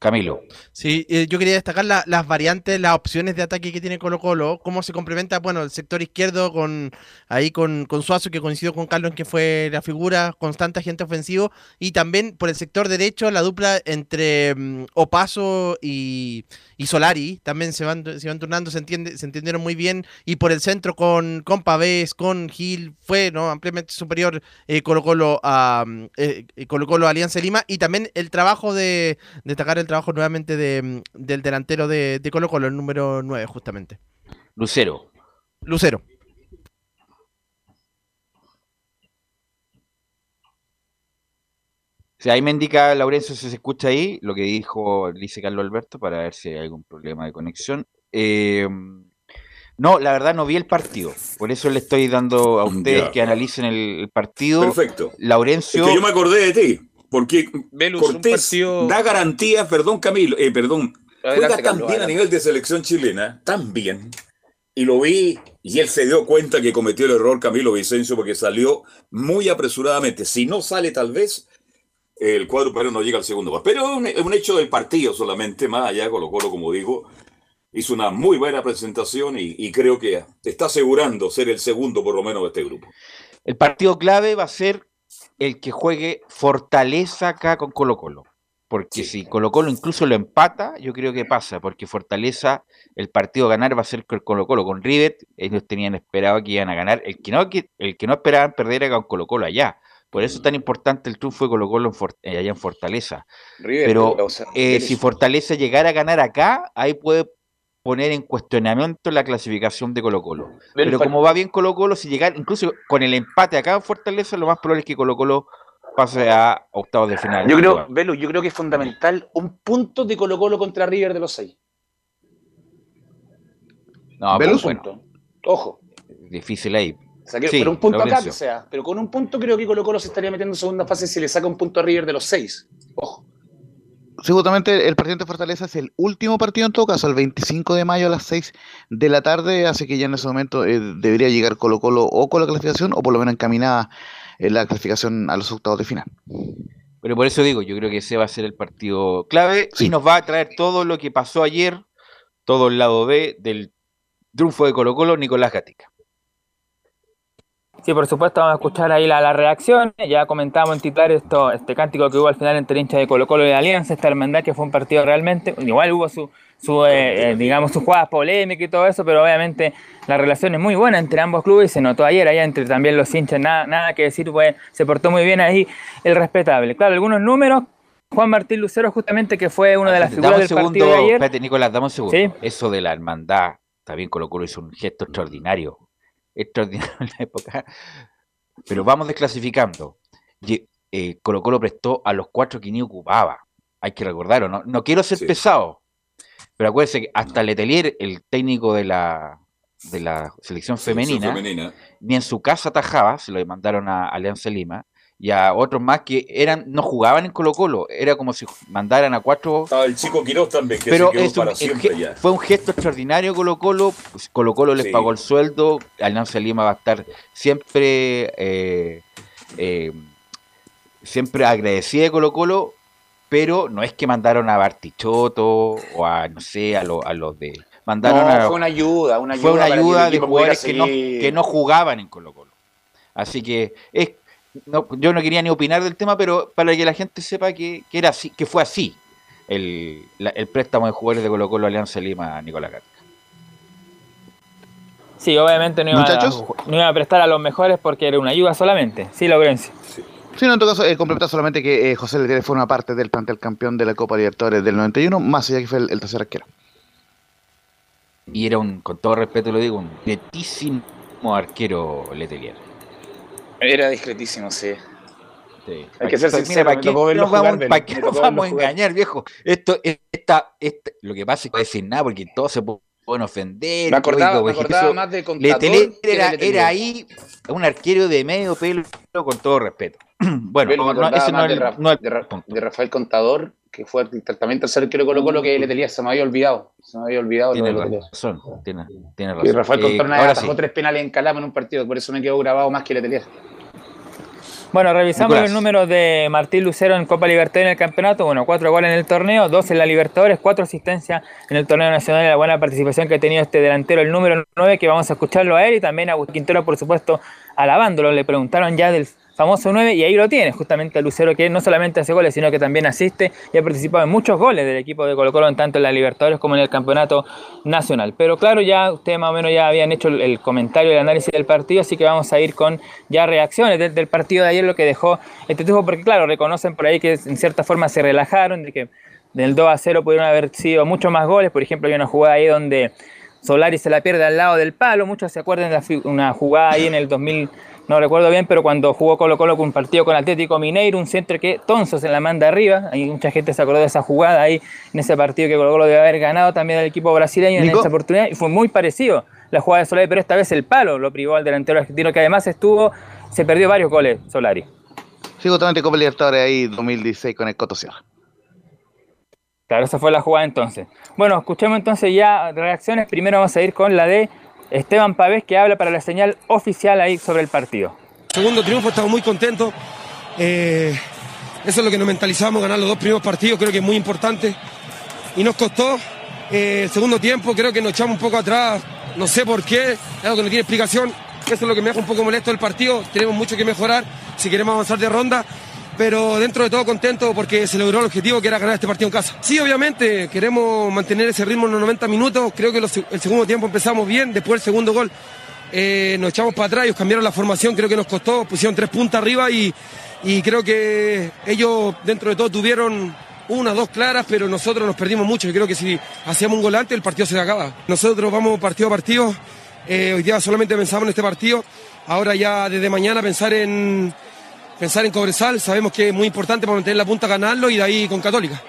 Camilo. Sí, eh, yo quería destacar la- las variantes, las opciones de ataque que tiene Colo Colo, cómo se complementa, bueno, el sector izquierdo con ahí con, Suazo, que coincidió con Carlos que fue la figura constante agente ofensivo, y también por el sector derecho, la dupla entre mm, Opaso y, y Solari, también se van, se van turnando, se entiende, se entendieron muy bien, y por el centro con, con Pavés, con Gil, fue ¿no? ampliamente superior eh, Colo Colo a mm, eh, Colo Colo a Alianza Lima, y también el trabajo de destacar el trabajo nuevamente de, mm, del delantero de, de Colo Colo, el número 9 justamente. Lucero. Lucero. O sea, ahí me indica Laurencio si se escucha ahí lo que dijo, dice Carlos Alberto, para ver si hay algún problema de conexión. Eh, no, la verdad no vi el partido, por eso le estoy dando a ustedes Ya. que analicen el, partido. Perfecto. Laurencio. Es que yo me acordé de ti, porque Velus, un Cortés partido- da garantías, perdón Camilo, eh, perdón, Adelante, juega tan Carlos, bien a nivel de selección chilena, tan bien, y lo vi, y él se dio cuenta que cometió el error Camilo Vicencio porque salió muy apresuradamente. Si no sale tal vez, el cuadro pero no llega al segundo. Pero es un, hecho del partido solamente, más allá Colo Colo, como digo, hizo una muy buena presentación y, y creo que está asegurando ser el segundo por lo menos de este grupo. El partido clave va a ser el que juegue Fortaleza acá con Colo Colo. Porque si Colo Colo incluso lo empata, yo creo que pasa, porque Fortaleza, el partido a ganar va a ser con Colo Colo. Con Rivet, ellos tenían esperado que iban a ganar. El que no, el que no esperaban perder era con Colo Colo allá. Por eso es tan importante el triunfo de Colo Colo en For- eh, allá en Fortaleza. River, Pero o sea, eh, si Fortaleza llegara a ganar acá, ahí puede poner en cuestionamiento la clasificación de Colo Colo. Pero como va bien Colo Colo, si llegar, incluso con el empate acá en Fortaleza, lo más probable es que Colo Colo pase a octavos de final. Yo creo, Velu, yo creo que es fundamental un punto de Colo Colo contra River de los seis. No, Velu, pero bueno, punto. Ojo. difícil ahí. O sea, que- Sí, pero un punto acá que sea. Pero con un punto creo que Colo Colo se estaría metiendo en segunda fase si le saca un punto a River de los seis. Ojo. Sí, justamente el partido de Fortaleza es el último partido en todo caso, el 25 de mayo a las 6 de la tarde, así que ya en ese momento eh, debería llegar Colo Colo o con la clasificación o por lo menos encaminada en la clasificación a los octavos de final. Pero por eso digo, yo creo que ese va a ser el partido clave y nos va a traer todo lo que pasó ayer, todo el lado B del triunfo de Colo Colo, Nicolás Gatica. Sí, por supuesto, vamos a escuchar ahí la, la reacción. Ya comentamos en titular esto, este cántico que hubo al final entre hinchas de Colo Colo y de Alianza, esta hermandad que fue un partido realmente. Igual hubo su, su eh, eh, digamos, sus jugadas polémicas y todo eso, pero obviamente la relación es muy buena entre ambos clubes y se notó ayer allá entre también los hinchas, nada, nada que decir, pues, se portó muy bien ahí el respetable. Claro, algunos números. Juan Martín Lucero, justamente, que fue una de las figuras del partido segundo, de ayer. espérate, Nicolás, dame un segundo. Sí. Eso de la hermandad, también Colo Colo hizo un gesto extraordinario. Extraordinario en [LAUGHS] la época. Pero vamos desclasificando. Eh, Colo Colo prestó a los cuatro que ni ocupaba. Hay que recordarlo. No, no quiero ser pesado, pero acuérdense que hasta Letelier, el técnico de la, de la selección femenina, femenina. ni en su casa atajaba, se lo mandaron a Alianza Lima, y a otros más que eran no jugaban en Colo Colo, era como si mandaran a cuatro Estaba el chico Quiroz también, que pero se quedó es un- para siempre ya. fue un gesto extraordinario Colo Colo. pues, Colo Colo les Sí. pagó el sueldo. Alianza Lima va a estar siempre eh, eh, siempre agradecida de Colo Colo, pero no es que mandaron a Bartichotto o a no sé a, lo- a los de mandaron No, a fue una ayuda, una ayuda. fue una ayuda de jugadores que no, que no jugaban en Colo Colo. Así que es, no, yo no quería ni opinar del tema, pero para que la gente sepa que, que era así, que fue así el, la- el préstamo de jugadores de Colo Colo Alianza Lima a Nicolás Gatica. Sí, obviamente no iba, a, no iba a prestar a los mejores porque era una ayuda solamente. Sí, Laurencio. Sí, no, en todo caso, eh, solamente que eh, José Letelier fue una parte del plantel campeón de la Copa Libertadores del 91, más allá que fue el, el tercer arquero. Y era un, con todo respeto lo digo, un netísimo arquero Letelier. Era discretísimo, sí. Sí. Hay que ser Mira, sincero, ¿para qué nos vamos, ¿para qué nos vamos a engañar, viejo? Esto, esta, esta, lo que pasa es que no decir nada porque todos se pueden ofender. Me acordaba, me acordaba eso- más de de era, era ahí un arquero de medio pelo, con todo respeto. [CLEARS THROAT] bueno, no, ese no es de, el- Ra- no es de Rafael Contador, que fue el tratamiento tercer arquero de Colo Colo que Letelier se me había olvidado. Se me había olvidado lo Tiene Letelier. razón, tiene, tiene razón. Y Rafael Eh, vez ahora atajó sí. tres penales en Calama en un partido, por eso me quedó grabado más que Letelier. Bueno, revisamos Nicolás. los números de Martín Lucero en Copa Libertadores en el campeonato. Bueno, cuatro goles en el torneo, dos en la Libertadores, cuatro asistencias en el torneo nacional y la buena participación que ha tenido este delantero, el número 9, que vamos a escucharlo a él y también a Quintero, por supuesto, alabándolo. Le preguntaron ya del famoso 9 y ahí lo tiene, justamente Lucero, que no solamente hace goles, sino que también asiste y ha participado en muchos goles del equipo de Colo Colo, tanto en la Libertadores como en el campeonato nacional. Pero claro, ya ustedes más o menos ya habían hecho el, comentario, el análisis del partido, así que vamos a ir con ya reacciones del, partido de ayer, lo que dejó este triunfo, porque claro, reconocen por ahí que en cierta forma se relajaron, de que del 2 a 0 pudieron haber sido muchos más goles, por ejemplo, hay una jugada ahí donde Solari se la pierde al lado del palo, muchos se acuerdan de la una jugada ahí en el 2000, no recuerdo bien, pero cuando jugó Colo Colo con un partido con Atlético Mineiro, un centro que Tonzo se la manda arriba, ahí mucha gente se acordó de esa jugada ahí, en ese partido que Colo Colo debe haber ganado también al equipo brasileño Nico. en esa oportunidad, y fue muy parecido la jugada de Solari, pero esta vez el palo lo privó al delantero argentino, que además estuvo, se perdió varios goles Solari. Sí, justamente Copa Libertadores ahí 2016 con el Coto Sierra. Claro, esa fue la jugada entonces. Bueno, escuchemos entonces ya reacciones. Primero vamos a ir con la de Esteban Pavés, que habla para la señal oficial ahí sobre el partido. Segundo triunfo, estamos muy contentos. Eh, eso es lo que nos mentalizamos, ganar los dos primeros partidos, creo que es muy importante. Y nos costó. Eh, el segundo tiempo, creo que nos echamos un poco atrás, no sé por qué, algo que no tiene explicación. Eso es lo que me deja un poco molesto del partido. Tenemos mucho que mejorar si queremos avanzar de ronda. Pero dentro de todo contento porque se logró el objetivo que era ganar este partido en casa. Sí, obviamente, queremos mantener ese ritmo en los 90 minutos. Creo que el segundo tiempo empezamos bien, después el segundo gol eh, nos echamos para atrás, ellos cambiaron la formación, creo que nos costó, pusieron tres puntas arriba y, creo que ellos dentro de todo tuvieron una, dos claras, pero nosotros nos perdimos mucho y creo que si hacíamos un gol antes el partido se acaba. Nosotros vamos partido a partido, eh, hoy día solamente pensamos en este partido, ahora ya desde mañana pensar en, pensar en Cobresal, sabemos que es muy importante para mantener la punta, ganarlo y de ahí con Católica.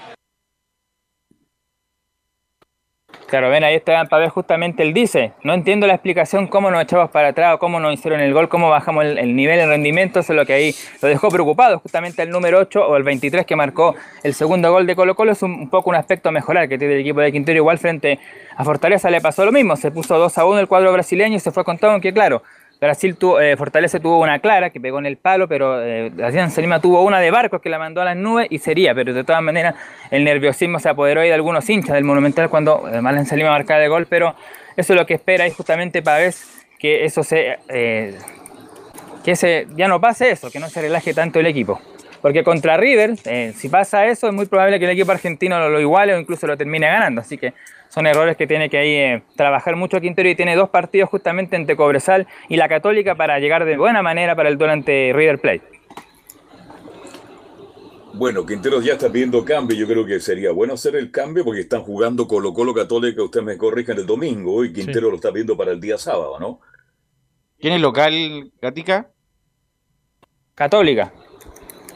Claro, ven, ahí está para ver justamente él dice, no entiendo la explicación cómo nos echamos para atrás, o cómo nos hicieron el gol, cómo bajamos el, el nivel de rendimiento, eso es lo que ahí lo dejó preocupado, justamente el número 8 o el 23 que marcó el segundo gol de Colo Colo es un, un poco un aspecto a mejorar que tiene el equipo de Quintero, igual frente a Fortaleza le pasó lo mismo, se puso 2 a 1 el cuadro brasileño y se fue con todo, aunque claro, Brasil tuvo, eh, Fortaleza tuvo una clara que pegó en el palo, pero eh, Alianza Lima tuvo una de Barcos que la mandó a las nubes y sería, pero de todas maneras el nerviosismo se apoderó de algunos hinchas del Monumental cuando eh, Alianza Lima marcaba el gol, pero eso es lo que espera ahí justamente para ver que eso se, eh, que se, ya no pase eso, que no se relaje tanto el equipo. Porque contra River, eh, si pasa eso, es muy probable que el equipo argentino lo, lo iguale o incluso lo termine ganando. Así que son errores que tiene que ahí eh, trabajar mucho Quintero y tiene dos partidos justamente entre Cobresal y la Católica para llegar de buena manera para el duelo ante River Plate. Bueno, Quinteros ya está pidiendo cambio. Yo creo que sería bueno hacer el cambio porque están jugando Colo Colo Católica. Ustedes me corrijan el domingo y Quintero lo está pidiendo para el día sábado, ¿no? ¿Quién es local, Gatica? Católica.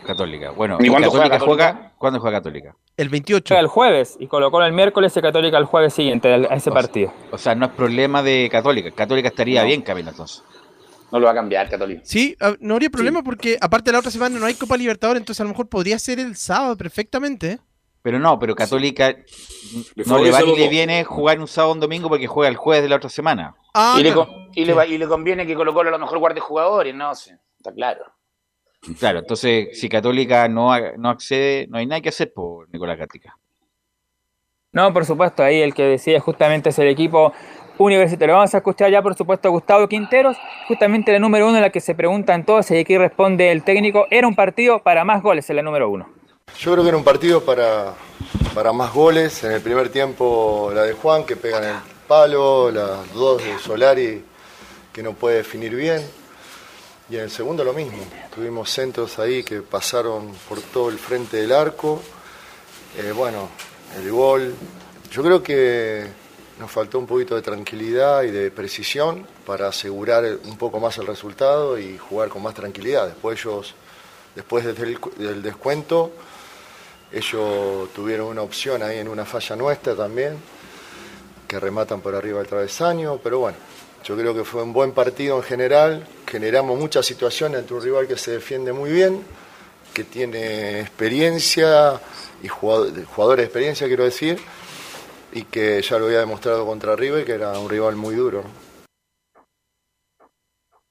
Católica. Bueno, ¿Y ¿y cuándo juega Católica Católica? juega? ¿Cuándo juega Católica? El 28. Juega el jueves y colocó el miércoles y Católica el jueves siguiente a ese partido. O sea, no es problema de Católica. Católica estaría No. bien, Camilo, entonces. No lo va a cambiar, Católica. Sí, ah, no habría problema porque aparte la otra semana no hay Copa Libertadores, entonces a lo mejor podría ser el sábado perfectamente. Pero no, pero Católica Le no le va a ni le viene jugar un sábado o un domingo porque juega el jueves de la otra semana. Ah, y, le, y, le, va- y le conviene que Colo Colo a lo mejor guarde jugadores, no sé. Está claro. Claro, entonces si Católica no, no accede, no hay nada que hacer por Nicolás Gatica. No, por supuesto, ahí el que decide justamente es el equipo universitario. Vamos a escuchar ya, por supuesto, a Gustavo Quinteros, justamente la número uno en la que se preguntan todos y aquí responde el técnico, era un partido para más goles en la número uno. Yo creo que era un partido para, para más goles. En el primer tiempo la de Juan que pega en el palo, las dos de Solari que no puede definir bien. Y en el segundo lo mismo. Tuvimos centros ahí que pasaron por todo el frente del arco. Eh, bueno, el gol. Yo creo que nos faltó un poquito de tranquilidad y de precisión para asegurar un poco más el resultado y jugar con más tranquilidad. Después ellos, después del, del descuento, ellos tuvieron una opción ahí en una falla nuestra también, que rematan por arriba del travesaño, pero bueno, yo creo que fue un buen partido en general, generamos muchas situaciones ante un rival que se defiende muy bien, que tiene experiencia y jugador- jugadores de experiencia, quiero decir, y que ya lo había demostrado contra River, que era un rival muy duro.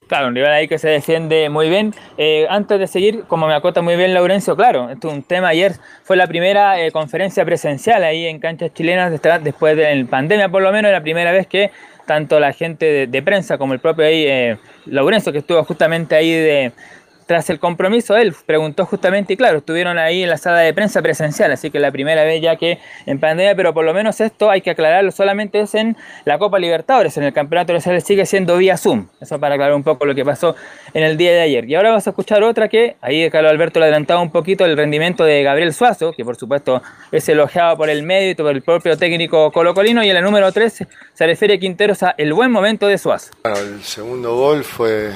Claro, un rival ahí que se defiende muy bien. Eh, antes de seguir, como me acota muy bien Laurencio, claro, esto es un tema. Ayer fue la primera eh, conferencia presencial ahí en canchas chilenas, de- después de la pandemia por lo menos, la primera vez que tanto la gente de, prensa como el propio ahí, eh, que estuvo justamente ahí de, tras el compromiso, él preguntó justamente, y claro, estuvieron ahí en la sala de prensa presencial, así que la primera vez ya que en pandemia, pero por lo menos esto hay que aclararlo, solamente es en la Copa Libertadores, en el Campeonato Nacional sigue siendo vía Zoom, eso para aclarar un poco lo que pasó en el día de ayer. Y ahora vamos a escuchar otra que, ahí Carlos Alberto le adelantaba un poquito el rendimiento de Gabriel Suazo, que por supuesto es elogiado por el medio y por el propio técnico colocolino, y en la número 3 se refiere Quinteros a el buen momento de Suazo. El segundo gol fue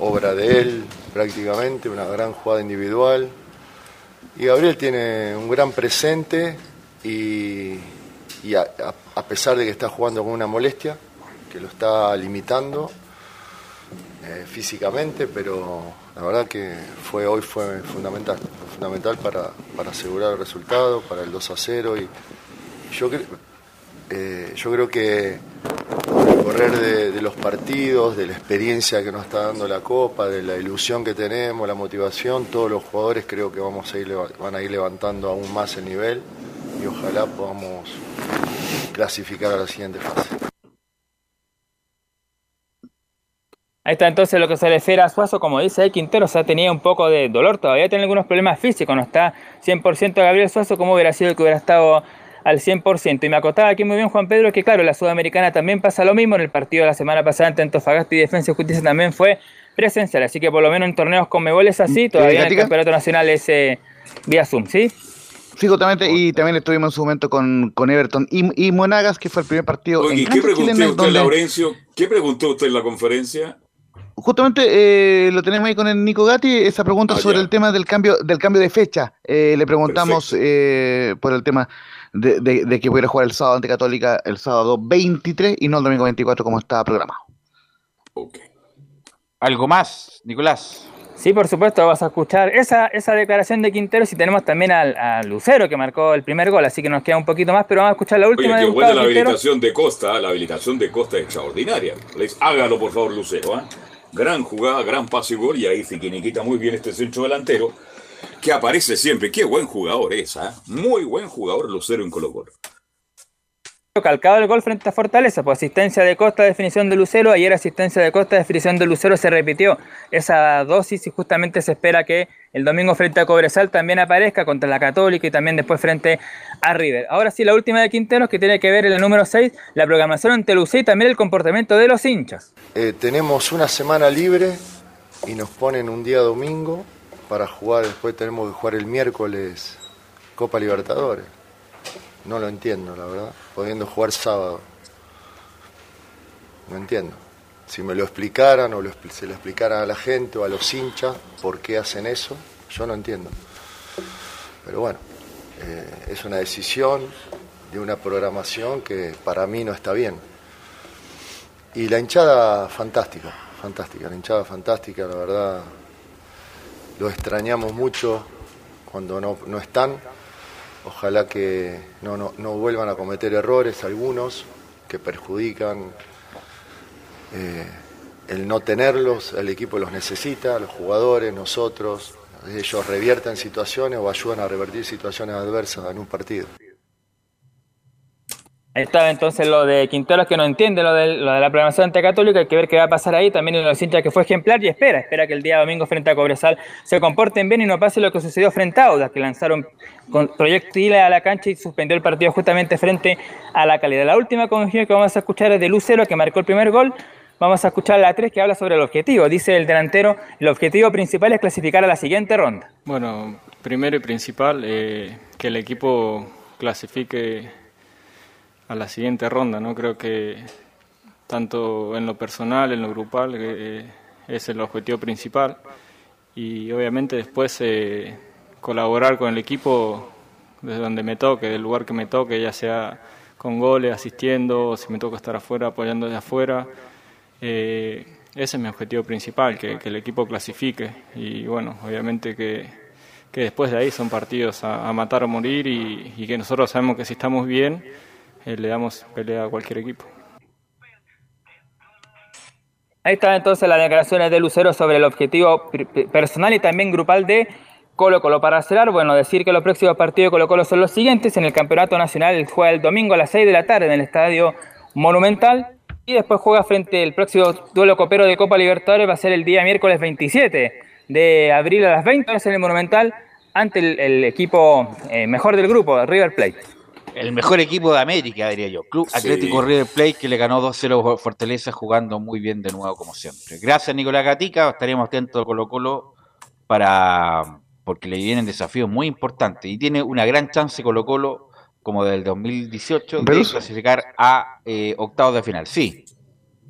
obra de él prácticamente, una gran jugada individual. Y Gabriel tiene un gran presente y, y a, pesar de que está jugando con una molestia, que lo está limitando eh, físicamente, pero la verdad que fue hoy fue fundamental, fundamental para, para asegurar el resultado, para el 2 a 0 y yo, cre- eh, yo creo que correr de, los partidos, de la experiencia que nos está dando la Copa, de la ilusión que tenemos, la motivación, todos los jugadores creo que vamos a ir, van a ir levantando aún más el nivel y ojalá podamos clasificar a la siguiente fase. Ahí está entonces lo que se refiere a Suazo, como dice ahí Quintero, o sea, tenía un poco de dolor, todavía tiene algunos problemas físicos, no está 100% Gabriel Suazo, como hubiera sido que hubiera estado al 100%. Y me acotaba aquí muy bien Juan Pedro que claro, la Sudamericana también pasa lo mismo, en el partido de la semana pasada entre Antofagasta y Defensa y Justicia también fue presencial, así que por lo menos en torneos con es así, todavía en el? Campeonato Nacional es eh, vía Zoom, ¿sí? Sí, justamente, y también estuvimos en su momento con, con Everton y, y Monagas, que fue el primer partido Oye, en ¿y ¿qué preguntó usted, donde Laurencio? ¿Qué preguntó usted en la conferencia? justamente eh, lo tenemos ahí con el Nico Gatti, esa pregunta Ah, sobre ya. el tema del cambio del cambio de fecha. Eh, le preguntamos eh, por el tema de, de- de que pudiera jugar el sábado ante Católica el sábado 23 y no el domingo 24 como estaba programado. ¿Algo más, Nicolás? Sí, por supuesto, vas a escuchar esa, esa declaración de Quinteros y tenemos también al, a Lucero que marcó el primer gol, así que nos queda un poquito más, pero vamos a escuchar la Oye, última qué de buena Gustavo la habilitación de Costa, la habilitación de Costa es extraordinaria. Les hágalo por favor, Lucero. ¿ah? Gran jugada, gran pase y gol, y ahí quita muy bien este centro delantero, que aparece siempre. Qué buen jugador es, ¿ah? Muy buen jugador Lucero en Colo Colo. calcado el gol frente a Fortaleza, pues asistencia de Costa, definición de Lucero, ayer asistencia de Costa, definición de Lucero, se repitió esa dosis y justamente se espera que el domingo frente a Cobresal también aparezca contra la Católica y también después frente a River. Ahora sí, la última de Quinteros que tiene que ver en el número 6, la programación ante Lucero y también el comportamiento de los hinchas. Eh, tenemos una semana libre y nos ponen un día domingo para jugar, después tenemos que jugar el miércoles Copa Libertadores. No lo entiendo, la verdad, pudiendo jugar sábado. No entiendo. Si me lo explicaran o lo se lo explicaran a la gente o a los hinchas por qué hacen eso, yo no entiendo. Pero bueno, eh, es una decisión de una programación que para mí no está bien. Y la hinchada fantástica, fantástica, la hinchada fantástica, la verdad. Lo extrañamos mucho cuando no, no están. Ojalá que no, no, no vuelvan a cometer errores algunos que perjudican eh, el no tenerlos. El equipo los necesita, los jugadores, nosotros. Ellos revierten situaciones o ayudan a revertir situaciones adversas en un partido. Ahí estaba entonces lo de Quinteros que no entiende lo de, lo de la programación ante Católica, hay que ver qué va a pasar ahí, también en los hinchas que fue ejemplar y espera, espera que el día domingo frente a Cobresal se comporten bien y no pase lo que sucedió frente a Audas, que lanzaron con proyectiles a la cancha y suspendió el partido justamente frente a la calidad. La última conjunción que vamos a escuchar es de Lucero, que marcó el primer gol. Vamos a escuchar la 3 que habla sobre el objetivo. Dice el delantero, el objetivo principal es clasificar a la siguiente ronda. Bueno, primero y principal, eh, que el equipo clasifique a la siguiente ronda, ¿no? Creo que tanto en lo personal, en lo grupal, eh, es el objetivo principal. Y obviamente después eh, colaborar con el equipo desde donde me toque, del lugar que me toque, ya sea con goles, asistiendo, o si me toca estar afuera, apoyando desde afuera. Eh, ese es mi objetivo principal, que, el equipo clasifique. Y bueno, obviamente que, que después de ahí son partidos a, matar o morir y que nosotros sabemos que si estamos bien, eh, le damos pelea a cualquier equipo. Ahí están entonces las declaraciones de Lucero sobre el objetivo per- per- personal y también grupal de Colo Colo. Para cerrar, bueno, decir que los próximos partidos de Colo Colo son los siguientes. En el Campeonato Nacional juega el domingo a las 6 de la tarde en el Estadio Monumental. Y después juega frente al próximo duelo copero de Copa Libertadores. Va a ser el día miércoles 27 de abril a las 20 horas en el Monumental ante el, el equipo eh, mejor del grupo, River Plate. El mejor equipo de América, diría yo. Club Sí. Atlético River Plate que le ganó 2-0 a Fortaleza jugando muy bien de nuevo como siempre. Gracias Nicolás Gatica, estaremos atentos a Colo Colo para porque le vienen desafíos muy importantes y tiene una gran chance Colo Colo como del 2018 de clasificar a eh, octavos de final. Sí,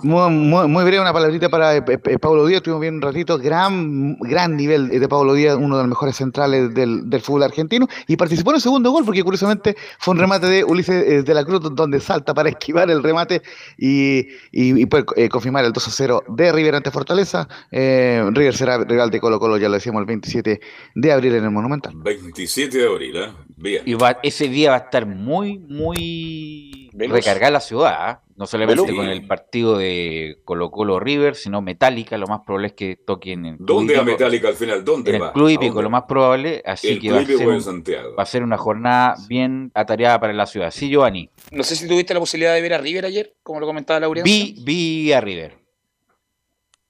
Muy, muy, muy breve, una palabrita para eh, eh, Pablo Díaz. Estuvimos viendo un ratito. Gran, gran nivel de Pablo Díaz, uno de los mejores centrales del, del fútbol argentino. Y participó en el segundo gol, porque curiosamente fue un remate de Ulises eh, de la Cruz, donde salta para [LAUGHS] esquivar el remate y, y, y eh, confirmar el 2 a 0 de River ante Fortaleza. Eh, River será rival de Colo Colo, ya lo decíamos, el 27 de abril en el Monumental. 27 de abril, ¿eh? Bien. y va- ese día va a estar muy, muy Veloz. recargada la ciudad. ¿ah? No solamente Veloz. con el partido de Colo Colo River, sino Metallica. Lo más probable es que toquen en ¿Dónde va Club Hípico- Metallica al final? ¿Dónde en el va? Club ¿A Hípico, lo más probable. Así El que Club va a, ser en un- Santiago. va a ser una jornada bien atareada para la ciudad. Sí, Giovanni. No sé si tuviste la posibilidad de ver a River ayer, como lo comentaba Laureano. Vi, vi a River.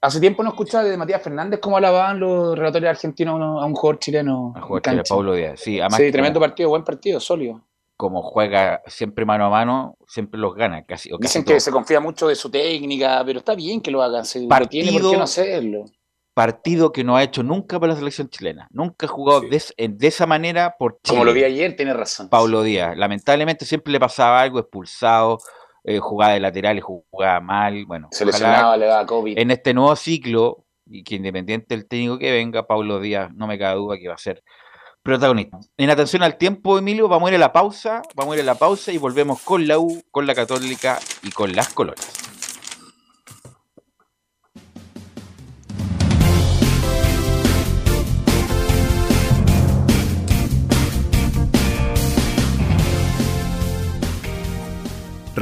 Hace tiempo no escuchaba de Matías Fernández cómo alababan los relatores argentinos a un- jugador chileno. A jugar en Chile, cancha. Pablo Díaz. Sí, además Sí, como- tremendo partido, buen partido, sólido. como juega siempre mano a mano, siempre los gana. Casi, o casi Dicen que se confía mucho de su técnica, pero está bien que lo hagan. Si lo tiene, ¿por qué no hacerlo? Partido que no ha hecho nunca para la selección chilena. Nunca ha jugado de, es- en- de esa manera por Chile. Como lo vi ayer, tiene razón. Pablo Díaz. Lamentablemente siempre le pasaba algo, expulsado, eh, jugaba de lateral y jugaba mal. Bueno, Se ojalá lesionaba, le daba COVID. en este nuevo ciclo, y que independiente del técnico que venga, Paulo Díaz, no me cabe duda que va a ser protagonista. En atención al tiempo, Emilio, vamos a ir a la pausa, vamos a ir a la pausa y volvemos con la U, con la Católica y con las colores.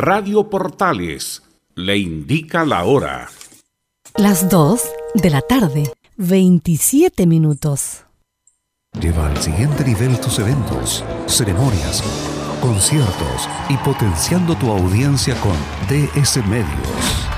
Radio Portales le indica la hora. Las 2 de la tarde, 27 minutos. Lleva al siguiente nivel tus eventos, ceremonias, conciertos y potenciando tu audiencia con DS Medios.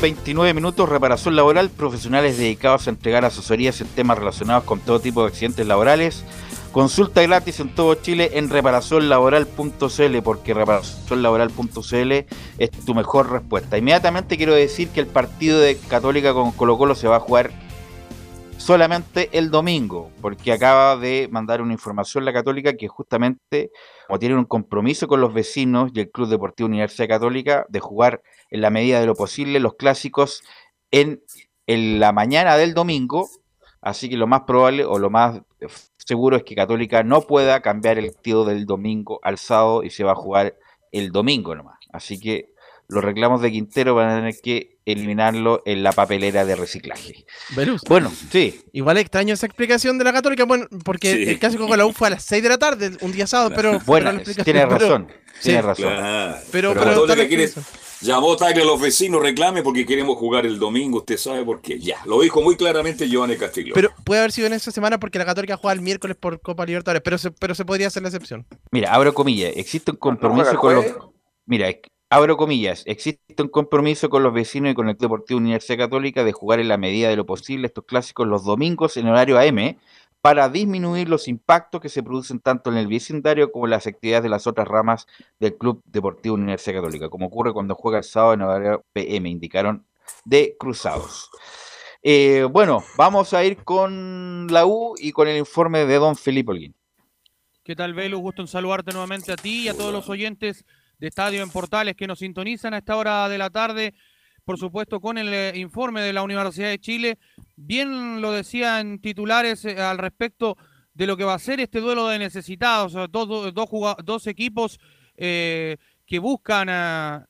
29 minutos, reparación laboral, profesionales dedicados a entregar asesorías en temas relacionados con todo tipo de accidentes laborales. Consulta gratis en todo Chile en reparacionlaboral.cl porque reparacionlaboral.cl es tu mejor respuesta. Inmediatamente quiero decir que el partido de Católica con Colo Colo se va a jugar solamente el domingo, porque acaba de mandar una información la Católica que justamente, como tienen un compromiso con los vecinos y el Club Deportivo Universidad Católica de jugar en la medida de lo posible los clásicos en, en la mañana del domingo, así que lo más probable o lo más seguro es que Católica no pueda cambiar el tío del domingo al sábado y se va a jugar el domingo nomás. Así que los reclamos de Quintero van a tener que eliminarlo en la papelera de reciclaje. Bueno, sí. Igual extraño esa explicación de la Católica, bueno, porque Sí. el clásico con la U fue a las 6 de la tarde, un día sábado, pero. Bueno, pero la explicación- tiene pero- razón, sí. tiene razón. Claro. Pero- Pero pero vez quiere- llamó tarde a los vecinos, reclame porque queremos jugar el domingo, usted sabe por qué. Ya, lo dijo muy claramente Giovanni Castillo. Pero puede haber sido en esa semana porque la Católica juega el miércoles por Copa Libertadores, pero se, pero se podría hacer la excepción. Mira, abro comillas, existe un compromiso con los... Mira, abro comillas, existe un compromiso con los vecinos y con el Club Deportivo Universidad Católica de jugar en la medida de lo posible estos clásicos los domingos en horario AM para disminuir los impactos que se producen tanto en el vecindario como en las actividades de las otras ramas del Club Deportivo Universidad Católica, como ocurre cuando juega el sábado en horario PM, indicaron de Cruzados. Eh, bueno, vamos a ir con la U y con el informe de don Felipe Holguín. ¿Qué tal, Velo? Gusto en saludarte nuevamente a ti y a todos los oyentes de Estadio en Portales que nos sintonizan a esta hora de la tarde, por supuesto, con el eh, informe de la Universidad de Chile. Bien lo decía en titulares eh, al respecto de lo que va a ser este duelo de necesitados, sea, dos, dos, dos equipos eh, que buscan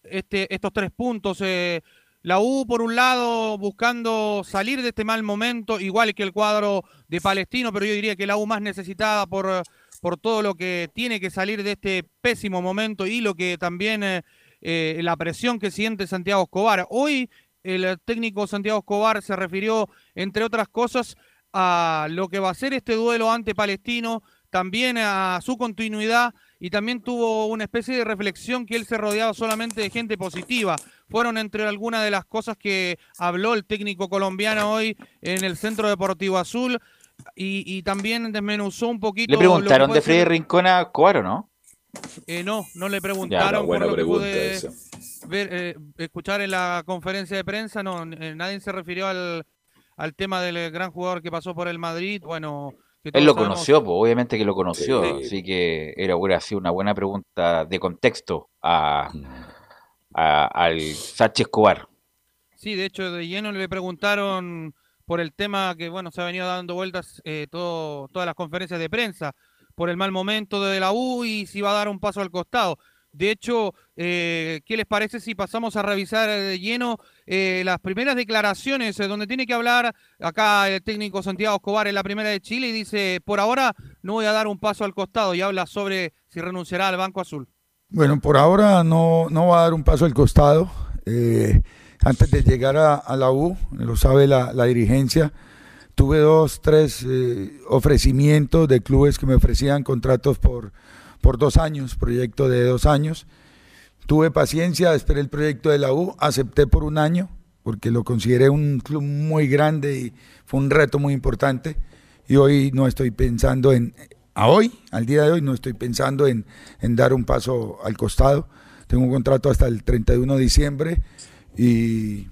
este, estos tres puntos. eh, la U, por un lado, buscando salir de este mal momento, igual que el cuadro de Palestino, pero yo diría que la U más necesitada por, eh, por todo lo que tiene que salir de este pésimo momento y lo que también eh, eh, la presión que siente Santiago Escobar. Hoy el técnico Santiago Escobar se refirió, entre otras cosas, a lo que va a ser este duelo ante Palestino, también a su continuidad y también tuvo una especie de reflexión que él se rodeaba solamente de gente positiva. Fueron entre algunas de las cosas que habló el técnico colombiano hoy en el Centro Deportivo Azul y, y también desmenuzó un poquito. ¿Le preguntaron de Freddy Rincón a Escobar o no? Eh, no, no le preguntaron no, buena por lo que pregunta pude esa. ver, eh, escuchar en la conferencia de prensa. No, eh, nadie se refirió al, al tema del gran jugador que pasó por el Madrid. Bueno, que Él lo sabemos- conoció, pues, obviamente que lo conoció, Sí. así que era hubiera sido una buena pregunta de contexto a, a- al Sánchez Escobar. Sí, de hecho, de lleno le preguntaron por el tema que, bueno, se ha venido dando vueltas eh, todas las conferencias de prensa, por el mal momento de la U y si va a dar un paso al costado. De hecho, eh, ¿qué les parece si pasamos a revisar eh, de lleno las primeras declaraciones donde tiene que hablar acá el técnico Santiago Escobar en la primera de Chile y dice, por ahora no voy a dar un paso al costado y habla sobre si renunciará al Banco Azul. Bueno, por ahora no, no va a dar un paso al costado. Antes de llegar a, la U, lo sabe la, la dirigencia, tuve dos, tres eh, ofrecimientos de clubes que me ofrecían contratos por, por dos años, proyecto de dos años. Tuve paciencia, esperé el proyecto de la U, acepté por un año, porque lo consideré un club muy grande y fue un reto muy importante. Y hoy no estoy pensando en, a hoy, al día de hoy, no estoy pensando en, en dar un paso al costado. Tengo un contrato hasta el 31 de diciembre y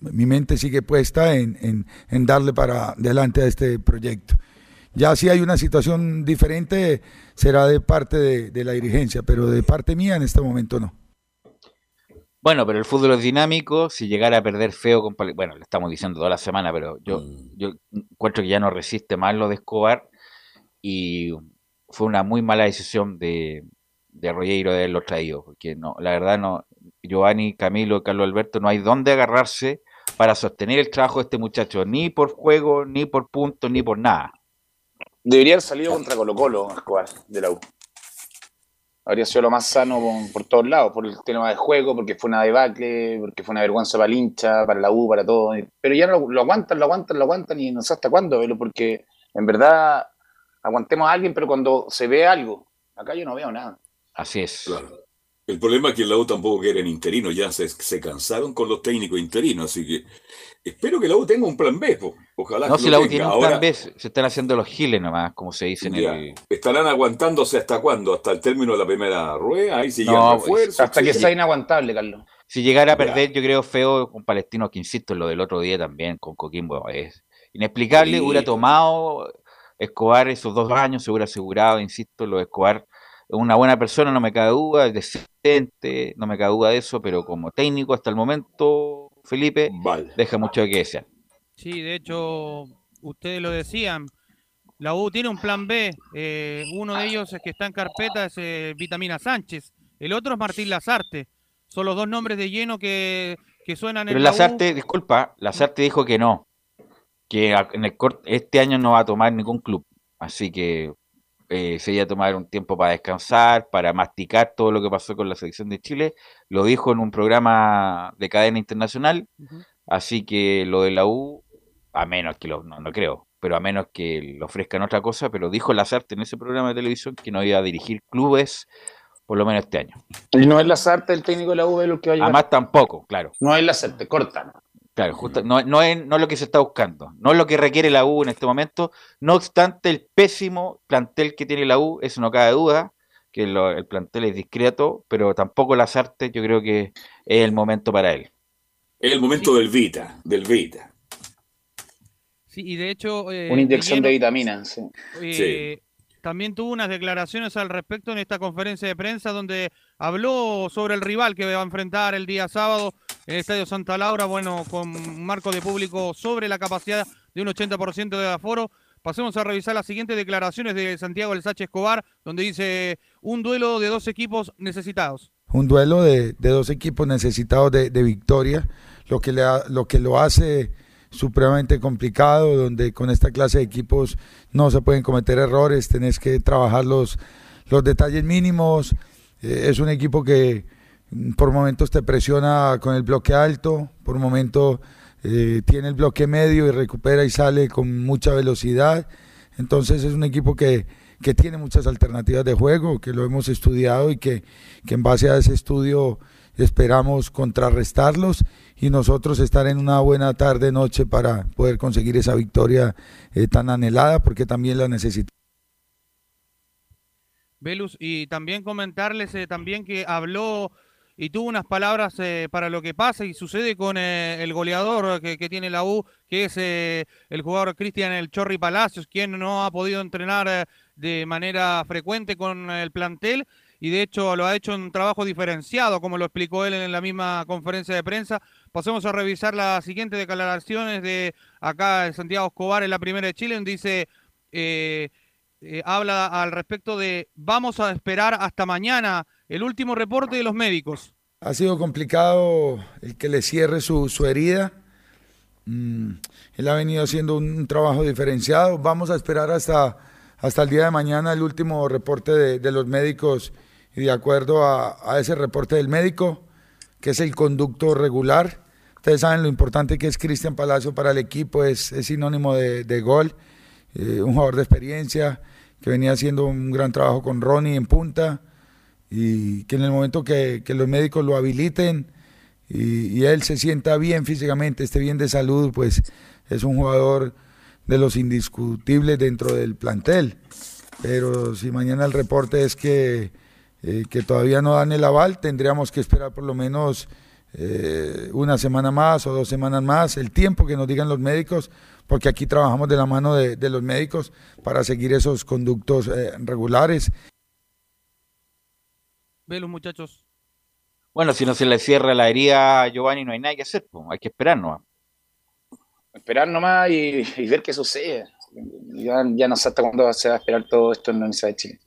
mi mente sigue puesta en, en- en darle para adelante a este proyecto. Ya si hay una situación diferente, será de parte de, de la dirigencia, pero de parte mía en este momento no. Bueno, pero el fútbol es dinámico. Si llegara a perder feo, con Pal- bueno, le estamos diciendo toda la semana, pero yo, yo encuentro que ya no resiste más lo de Escobar y fue una muy mala decisión de, de de haberlo traído, porque no, la verdad no, Giovanni, Camilo, Carlos Alberto, no hay dónde agarrarse para sostener el trabajo de este muchacho, ni por juego, ni por puntos, ni por nada. Debería haber salido contra Colo Colo, Escobar, de la U. Habría sido lo más sano por, por todos lados, por el tema de juego, porque fue una debacle, porque fue una vergüenza para el hincha, para la U, para todo. Pero ya no lo, lo aguantan, lo aguantan, lo aguantan y no sé hasta cuándo, Velo, porque en verdad aguantemos a alguien, pero cuando se ve algo, acá yo no veo nada. Así es. Claro. El problema es que la U tampoco quieren interinos, ya se, se cansaron con los técnicos interinos, así que espero que la U tenga un plan B, po. ojalá No, que si lo la U tenga. tiene un Ahora, plan B, se están haciendo los giles nomás, como se dice en ya, el... ¿Estarán aguantándose hasta cuándo? ¿Hasta el término de la primera rueda? Ahí sí No, pues, refuerzos, Hasta que sí. sea inaguantable, Carlos. Si llegara a Ya. perder, yo creo feo con Palestino, que insisto en lo del otro día también, con Coquimbo, es inexplicable. Sí. Hubiera tomado Escobar esos dos años, se hubiera asegurado, insisto, lo de Escobar es una buena persona, no me cabe duda, es decente, no me cabe duda de eso, pero como técnico hasta el momento, Felipe, Vale. deja mucho de que desear. Sí, de hecho, ustedes lo decían, la U tiene un plan B. eh, uno de ellos es que está en carpeta es eh, Vitamina Sánchez. El otro es Martín Lazarte. Son los dos nombres de lleno que, que suenan Pero en la U. Lazarte, disculpa, Lazarte dijo que no, que en el cort- este año no va a tomar ningún club, así que eh, se iba a tomar un tiempo para descansar, para masticar todo lo que pasó con la selección de Chile, lo dijo en un programa de cadena internacional, así que lo de la U, a menos que lo, no, no creo, pero a menos que le ofrezcan otra cosa, pero dijo Lazarte en ese programa de televisión que no iba a dirigir clubes por lo menos este año. Y no es Lazarte el técnico de la U, Velo, que va a llegar. Además tampoco, claro. No es Lazarte, corta. Claro, justo, no, no, es, no es lo que se está buscando, no es lo que requiere la U en este momento. No obstante, el pésimo plantel que tiene la U, eso no cabe duda, que lo- el plantel es discreto, pero tampoco las artes yo creo que es el momento para él. Es el momento del Vita, del Vita. Sí, y de hecho... eh, Una inyección de vitaminas. sí. Eh, También tuvo unas declaraciones al respecto en esta conferencia de prensa donde habló sobre el rival que va a enfrentar el día sábado en el Estadio Santa Laura, bueno, con un marco de público sobre la capacidad de un 80% de aforo. Pasemos a revisar las siguientes declaraciones de Santiago El Sache Escobar, donde dice un duelo de dos equipos necesitados. Un duelo de, dos equipos necesitados de, victoria, lo que lo hace supremamente complicado, donde con esta clase de equipos no se pueden cometer errores, tenés que trabajar los, los detalles mínimos. Eh, es un equipo que por momentos te presiona con el bloque alto, por momentos eh, tiene el bloque medio y recupera y sale con mucha velocidad. Entonces es un equipo que, que tiene muchas alternativas de juego, que lo hemos estudiado y que, que en base a ese estudio esperamos contrarrestarlos y nosotros estar en una buena tarde, noche para poder conseguir esa victoria eh, tan anhelada, porque también la necesitamos. Velus, y también comentarles eh, también que habló y tuvo unas palabras eh, para lo que pasa y sucede con eh, el goleador que, tiene la U, que es eh, el jugador Cristian El Chorri Palacios, quien no ha podido entrenar de manera frecuente con el plantel y de hecho lo ha hecho en un trabajo diferenciado, como lo explicó él en la misma conferencia de prensa. Pasemos a revisar las siguientes declaraciones de acá de Santiago Escobar en la primera de Chile, donde dice... Habla al respecto de vamos a esperar hasta mañana el último reporte de los médicos. Ha sido complicado el que le cierre su, su herida. Mm, él ha venido haciendo un, trabajo diferenciado. Vamos a esperar hasta, hasta el día de mañana el último reporte de, de los médicos y de acuerdo a, a, ese reporte del médico, que es el conducto regular. Ustedes saben lo importante que es Cristian Palacio para el equipo, es, es sinónimo de, de gol eh, un jugador de experiencia que venía haciendo un gran trabajo con Ronnie en punta y que en el momento que, que los médicos lo habiliten y, y, él se sienta bien físicamente, esté bien de salud, pues es un jugador de los indiscutibles dentro del plantel. Pero si mañana el reporte es que, eh, que todavía no dan el aval, tendríamos que esperar por lo menos eh, una semana más o dos semanas más, el tiempo que nos digan los médicos, porque aquí trabajamos de la mano de, de los médicos para seguir esos conductos eh, regulares. Ve los muchachos. Bueno, si no se le cierra la herida a Giovanni, no hay nada que hacer, pues. hay que esperar nomás. Esperar nomás y, y ver qué sucede. Ya, ya no sé hasta cuándo se va a esperar todo esto en la Universidad de Chile.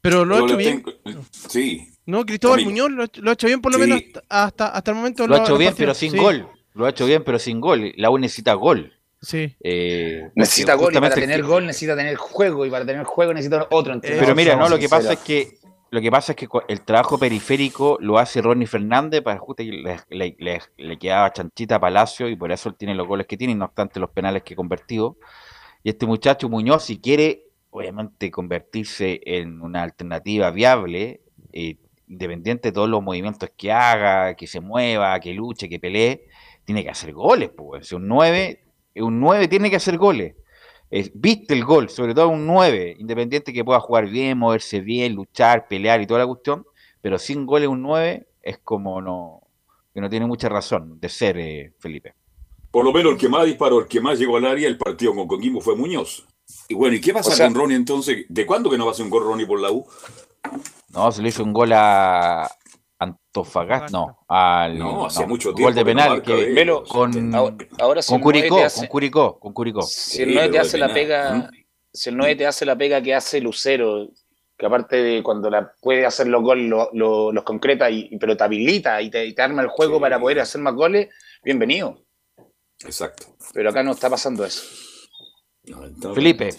Pero lo ha hecho bien. Tengo... Sí. No, Cristóbal Muñoz lo, lo, ha hecho bien por lo sí. menos hasta, hasta el momento. Lo ha hecho bien, pero sin sí. gol. Lo ha hecho bien, pero sin gol. La U necesita gol. Sí. Eh, necesita gol y para tener que... gol necesita tener juego y para tener juego necesita otro entrenador. Pero mira, no, lo que pasa es que lo que pasa es que el trabajo periférico lo hace Ronnie Fernández para justo le, le, quedaba chanchita a Palacio y por eso él tiene los goles que tiene, no obstante los penales que convertido. Y este muchacho Muñoz, si quiere obviamente convertirse en una alternativa viable, eh, independiente de todos los movimientos que haga, que se mueva, que luche, que pelee, tiene que hacer goles, pues. Un 9, un 9 tiene que hacer goles. Eh, viste el gol, sobre todo un 9, independiente que pueda jugar bien, moverse bien, luchar, pelear y toda la cuestión, pero sin goles un 9 es como no, que no tiene mucha razón de ser eh, Felipe. Por lo menos el que más disparó, el que más llegó al área, el partido con Coquimbo fue Muñoz. Y bueno, ¿y qué pasa o sea, con Ronnie entonces? ¿De cuándo que no va a hacer un gol Ronnie por la U? No, se le hizo un gol a Antofagasta, no, al no, hace no, mucho tiempo gol de penal que, Melo, con, ahora, ahora si con, Curicó, hace, con Curicó, con Curicó, Si el 9 te hace la pega, si el 9 te hace la pega que hace Lucero, que aparte de cuando la puede hacer los goles, los lo, lo concreta, y, pero te habilita y te, y te arma el juego sí. para poder hacer más goles, bienvenido. Exacto. Pero acá no está pasando eso. No, Felipe.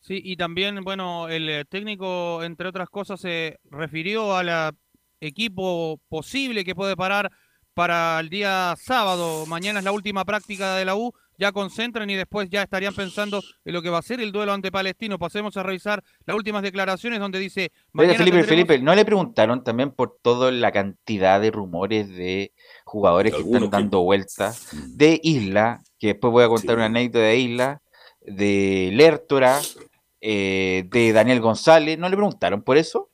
Sí, y también, bueno, el eh, técnico, entre otras cosas, se refirió al equipo posible que puede parar para el día sábado. Mañana es la última práctica de la U. Ya concentran y después ya estarían pensando en lo que va a ser el duelo ante Palestino. Pasemos a revisar las últimas declaraciones donde dice. Felipe, tendremos... Felipe, ¿no le preguntaron también por toda la cantidad de rumores de jugadores que están dando que... vueltas de Isla? Que después voy a contar sí. una anécdota de Isla, de Lertora, eh, de Daniel González. ¿No le preguntaron por eso?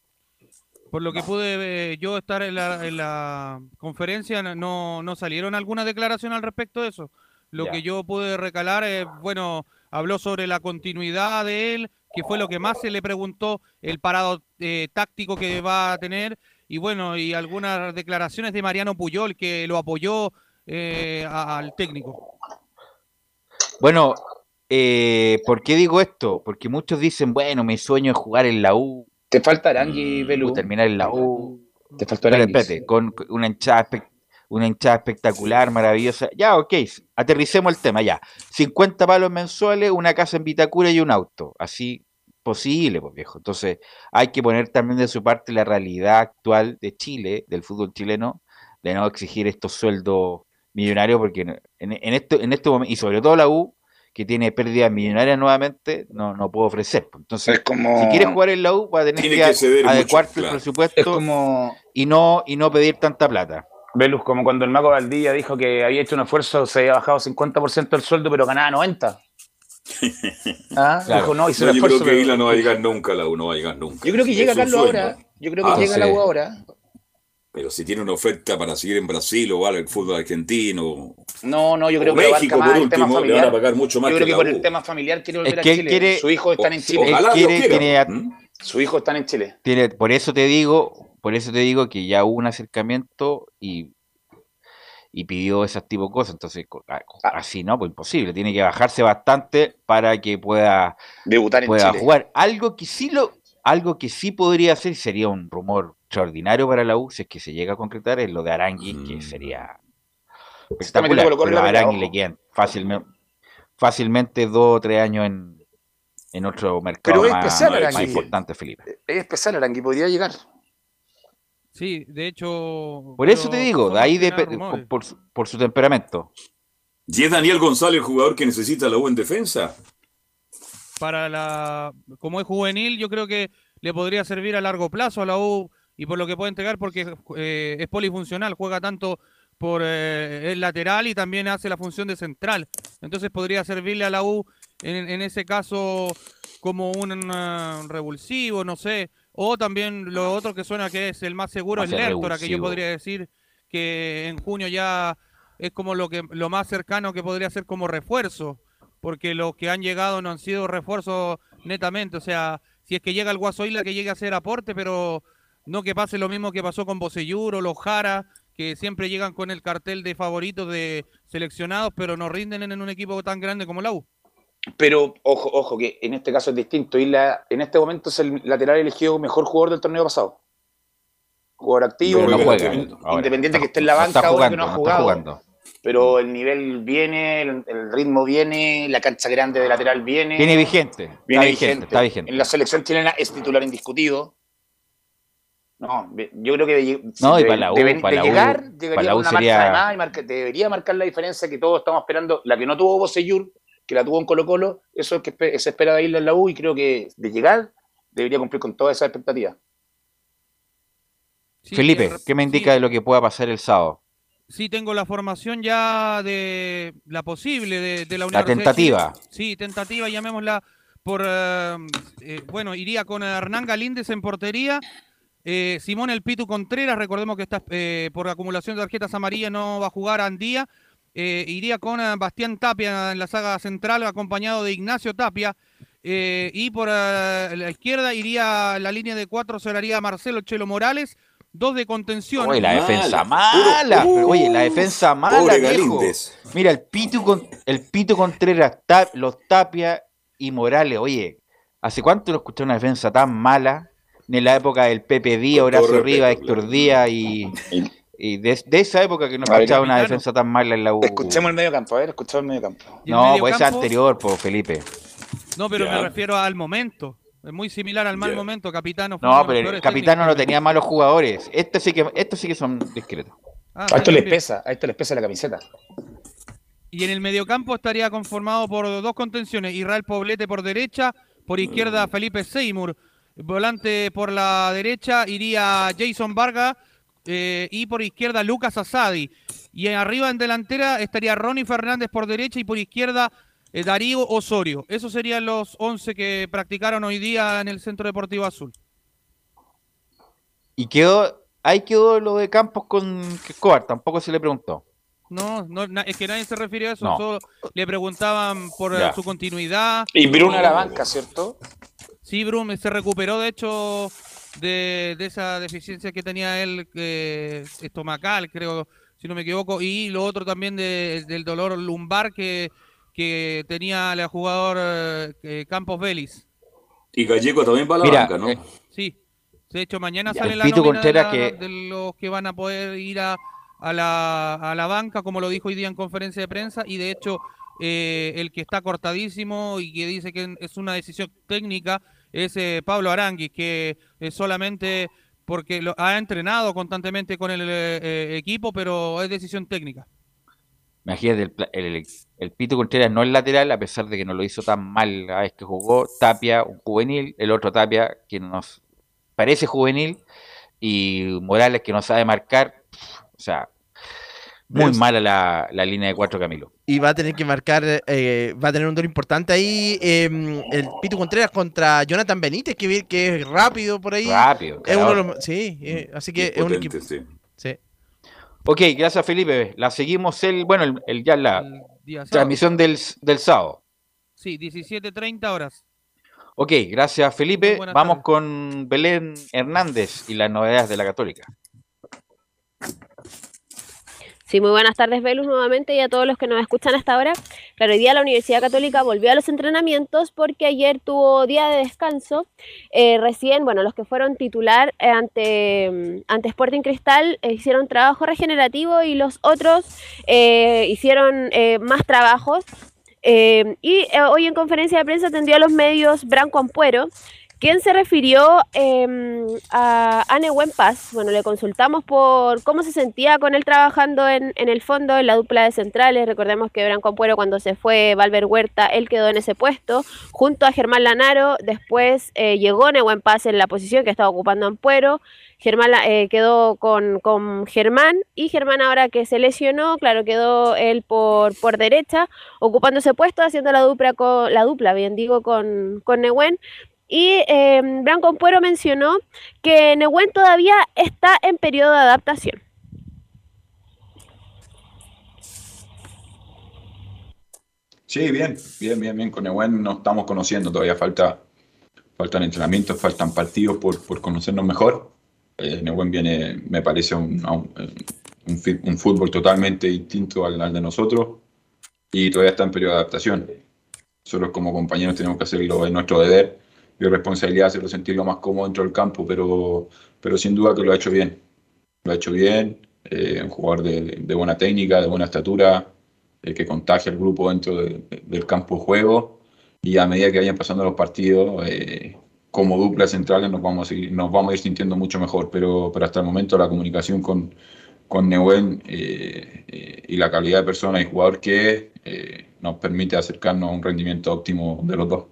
Por lo que pude eh, yo estar en la, en la conferencia, no, no, salieron alguna declaración al respecto de eso. Lo que yo pude recalar, eh, bueno, habló sobre la continuidad de él, que fue lo que más se le preguntó, el parado eh, táctico que va a tener, y bueno, y algunas declaraciones de Mariano Puyol, que lo apoyó eh, al técnico. Bueno, eh, ¿por qué digo esto? Porque muchos dicen, bueno, mi sueño es jugar en la U. Te falta Arangui, Belú. Terminar en la U. Te faltó Arangui. Espérate, con una hinchada, una hinchada espectacular, maravillosa. Ya, ok, aterricemos el tema, ya. 50 palos mensuales, una casa en Vitacura y un auto. Así posible, pues viejo. Entonces, hay que poner también de su parte la realidad actual de Chile, del fútbol chileno, de no exigir estos sueldos millonarios, porque en, en, este, en este momento, y sobre todo la U, que tiene pérdidas millonarias nuevamente, no, no puede ofrecer. Entonces, si quieres jugar en la U, va a tener que, que adecuarte mucho, el claro. presupuesto Es como, y, no, y no pedir tanta plata. Velus, como cuando el Mago Valdía dijo que había hecho un esfuerzo, se había bajado 50% del sueldo, pero ganaba 90. [LAUGHS] ¿Ah? Claro. Dijo, no, hizo No, el yo creo esfuerzo. que pero- Isla no va a llegar nunca, la U no va a llegar nunca. Yo creo que llega Carlos sueño. ahora. Yo creo que Ah, llega la sí. U ahora. Pero si tiene una oferta para seguir en Brasil o el fútbol argentino. No, no, yo creo o que México, por último, le van a pagar mucho más Yo que creo que por el tema familiar quiere volver Es a que Chile. quiere- Su hijo está en Chile. Él Ojalá quiere, Dios quiera. tiene a- ¿Mm? Su hijo está en Chile. tiene- por eso te digo, por eso te digo que ya hubo un acercamiento y, y pidió esas tipo de cosas. Entonces, co- a- así no, pues imposible. Tiene que bajarse bastante para que pueda, Debutar en pueda Chile. jugar. Algo que sí lo, algo que sí podría hacer, y sería un rumor extraordinario para la U, si es que se llega a concretar, es lo de Arangui, Mm. que sería metiendo espectacular. Pero a Arangui le quedan fácilmente, fácilmente dos o tres años en, en otro mercado Pero es más, especial más Arangui. importante, Felipe. Es especial, Arangui, podría llegar. Sí, de hecho. Por eso te digo, de ahí más rumores. por, su- por su temperamento. ¿Y es Daniel González el jugador que necesita la U en defensa? Para la como es juvenil, yo creo que le podría servir a largo plazo a la U y por lo que puede entregar porque eh, es polifuncional, juega tanto por eh, el lateral y también hace la función de central. Entonces podría servirle a la U en, en ese caso como un revulsivo, no sé. O también lo otro que suena que es el más seguro es Lertora, que yo podría decir que en junio ya es como lo que lo más cercano que podría ser como refuerzo porque los que han llegado no han sido refuerzos netamente. O sea, si es que llega el Guaso Isla, que llegue a hacer aporte, pero no que pase lo mismo que pasó con Bocellur o los Jara, que siempre llegan con el cartel de favoritos de seleccionados, pero no rinden en un equipo tan grande como la U. Pero ojo, ojo, que en este caso es distinto. Isla en este momento es el lateral elegido mejor jugador del torneo pasado. Jugador activo, no independiente, juega. Ahora, independiente está- que esté en la banca ahora que no ha jugado. Pero el nivel viene, el, el ritmo viene, la cancha grande de lateral viene. Viene vigente, está Viene vigente, vigente. está vigente. En la selección chilena es titular indiscutido. No, yo creo que de, No, y para la U, de- para de la U, llegar, para llegaría la con U una sería- marca de más y marca- debería marcar la diferencia que todos estamos esperando. La que no tuvo Bocellur, que la tuvo en Colo Colo, eso es que se espera de Isla en la U y creo que de llegar debería cumplir con todas esas expectativas. Sí, Felipe, ¿qué me sí, indica de lo que pueda pasar el sábado? Sí, tengo la formación ya de la posible de, de la La Universidad de tentativa. Sí, tentativa, llamémosla por. eh, eh, bueno, iría con Hernán Galíndez en portería. eh, Simón El Pitu Contreras, recordemos que está eh, por acumulación de tarjetas amarillas, no va a jugar Andía. Eh, iría con Bastián Tapia en la saga central, acompañado de Ignacio Tapia. y por la izquierda iría la línea de cuatro, cerraría Marcelo Chelo Morales. Dos de contención. Oye, la defensa Mala, oye, la defensa mala, Pobre viejo. Galíndez. Mira, el Pito, con, el Pito Contreras, Ta- los Tapia y Morales. Oye, ¿hace cuánto no escuché una defensa tan mala? En la época del Pepe Díaz, Horacio respeto, Rivas, Héctor. Díaz y, y de, de esa época que no escuchaba una defensa tan mala en la U. Escuchemos el medio campo, a ver, escuchemos el medio campo. No, pues ese campo- anterior, por Felipe. No, pero Ya. me refiero al momento. Es muy similar al mal momento. Capitano No, pero el capitano no tenía malos jugadores. Estos sí que, estos sí que son discretos. Ah, A esto les bien. pesa, a esto les pesa la camiseta. Y en el mediocampo estaría conformado por dos contenciones. Israel Poblete por derecha, por izquierda Felipe Seymour. Volante por la derecha iría Jason Varga eh, y por izquierda Lucas Asadi. Y arriba en delantera estaría Ronnie Fernández por derecha y por izquierda eh, Darío Osorio. Esos serían los 11 que practicaron hoy día en el Centro Deportivo Azul. Y quedó, ahí quedó lo de Campos con Escobar, tampoco se le preguntó. No, no na- es que nadie se refirió a eso. No. Solo le preguntaban por Ya. su continuidad. Y Bruno a la banca, ¿cierto? Sí, Brum se recuperó, de hecho, de, de esa deficiencia que tenía él eh, estomacal, creo, si no me equivoco, y lo otro también de- del dolor lumbar que, que tenía el jugador eh, Campos Vélez. Y Gallego también va a la Mira, banca, ¿no? eh, Sí, de hecho, mañana Ya, sale la nómina de, Contreras la- que- de los que van a poder ir a, a la, a la banca, como lo dijo hoy día en conferencia de prensa, y de hecho, eh, el que está cortadísimo y que dice que es una decisión técnica es eh, Pablo Aranguis, que eh, solamente porque lo, ha entrenado constantemente con el eh, equipo, pero es decisión técnica. Imagínate, el, pla- el, el Pito Contreras no es lateral, a pesar de que no lo hizo tan mal la vez que jugó. Tapia, un juvenil, el otro Tapia, que nos parece juvenil, y Morales, que no sabe marcar. O sea, muy mala la, la línea de cuatro Camilo. Y va a tener que marcar, eh, va a tener un duelo importante ahí eh, el Pito Contreras contra Jonathan Benítez, que, que es rápido por ahí. Rápido, Es uno de ganador. los- sí, eh, así que Y es un potente, equipo. sí. Sí. Ok, gracias Felipe. La seguimos el, bueno, el, el- ya la transmisión del, del sábado. Sí, 17.30 horas. Ok, gracias Felipe. Vamos tardes. con Belén Hernández y las novedades de la Católica. Sí, muy buenas tardes, Velus, nuevamente y a todos los que nos escuchan hasta ahora. Claro, hoy día la Universidad Católica volvió a los entrenamientos porque ayer tuvo día de descanso. Eh, recién, bueno, los que fueron titular eh, ante, mm, ante Sporting Cristal eh, hicieron trabajo regenerativo y los otros eh, hicieron más trabajos. Y hoy en conferencia de prensa atendió a los medios Branco Ampuero, quien se refirió eh, a, a Nehuen Paz. Bueno, le consultamos por cómo se sentía con él trabajando en, el fondo, en la dupla de centrales. Recordemos que Branco Ampuero, cuando se fue Valver Huerta, él quedó en ese puesto, junto a Germán Lanaro. Después eh, llegó Nehuen Paz en la posición que estaba ocupando Ampuero. Germán eh, quedó con, Germán y Germán ahora que se lesionó, claro, quedó él por, por derecha, ocupando ese puesto, haciendo la dupla, con, la dupla bien digo, con, con Nehuen. Y eh, Branco Ampuero mencionó que Nehuen todavía está en periodo de adaptación. Sí, bien, bien, bien, bien. Con Ewen nos estamos conociendo, todavía falta, faltan entrenamientos, faltan partidos por, por conocernos mejor. Eh, Nehuen viene, me parece, un, un, eh, un fútbol totalmente distinto al, al de nosotros y todavía está en periodo de adaptación. Nosotros como compañeros tenemos que hacerlo, es nuestro deber y responsabilidad hacerlo sentirlo más cómodo dentro del campo, pero, pero sin duda que lo ha hecho bien. Lo ha hecho bien, eh, un jugador de, buena técnica, de buena estatura, eh, que contagia al grupo dentro de- de- del campo de juego y a medida que vayan pasando los partidos, eh, como duplas centrales nos vamos a, seguir- nos vamos a ir sintiendo mucho mejor, pero, hasta el momento la comunicación con, con Nehuen eh, y la calidad de persona y jugador que es, nos permite acercarnos a un rendimiento óptimo de los dos.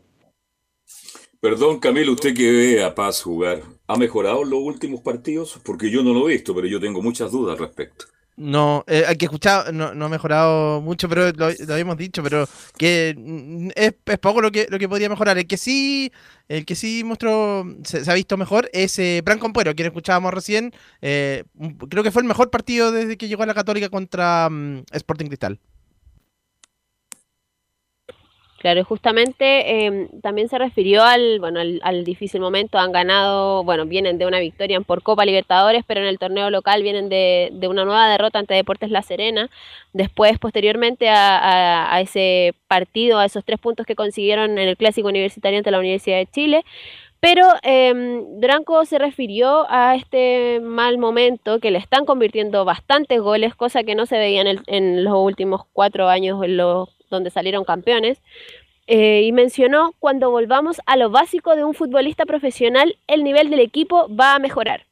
Perdón, Camilo, usted que ve a Paz jugar, ¿ha mejorado los últimos partidos? Porque yo no lo he visto, pero yo tengo muchas dudas al respecto. No, eh, que escuchar, no, ha mejorado mucho, pero lo, habíamos dicho, pero que mm, es, poco lo que, lo que podría mejorar. El que sí, el que sí mostró, se, ha visto mejor es eh, Branco Ampuero, quien escuchábamos recién. eh, un- creo que fue el mejor partido desde que llegó a la Católica contra mm, Sporting Cristal. Claro, justamente eh, también se refirió al, bueno, al, difícil momento. Han ganado, bueno, vienen de una victoria por Copa Libertadores, pero en el torneo local vienen de, de una nueva derrota ante Deportes La Serena. Después, posteriormente a, a- ese partido, a esos tres puntos que consiguieron en el Clásico Universitario ante la Universidad de Chile. Pero eh, Branco se refirió a este mal momento que le están convirtiendo bastantes goles, cosa que no se veía en, el- en los últimos cuatro años en los, donde salieron campeones. Eh, y mencionó, cuando volvamos a lo básico de un futbolista profesional, el nivel del equipo va a mejorar.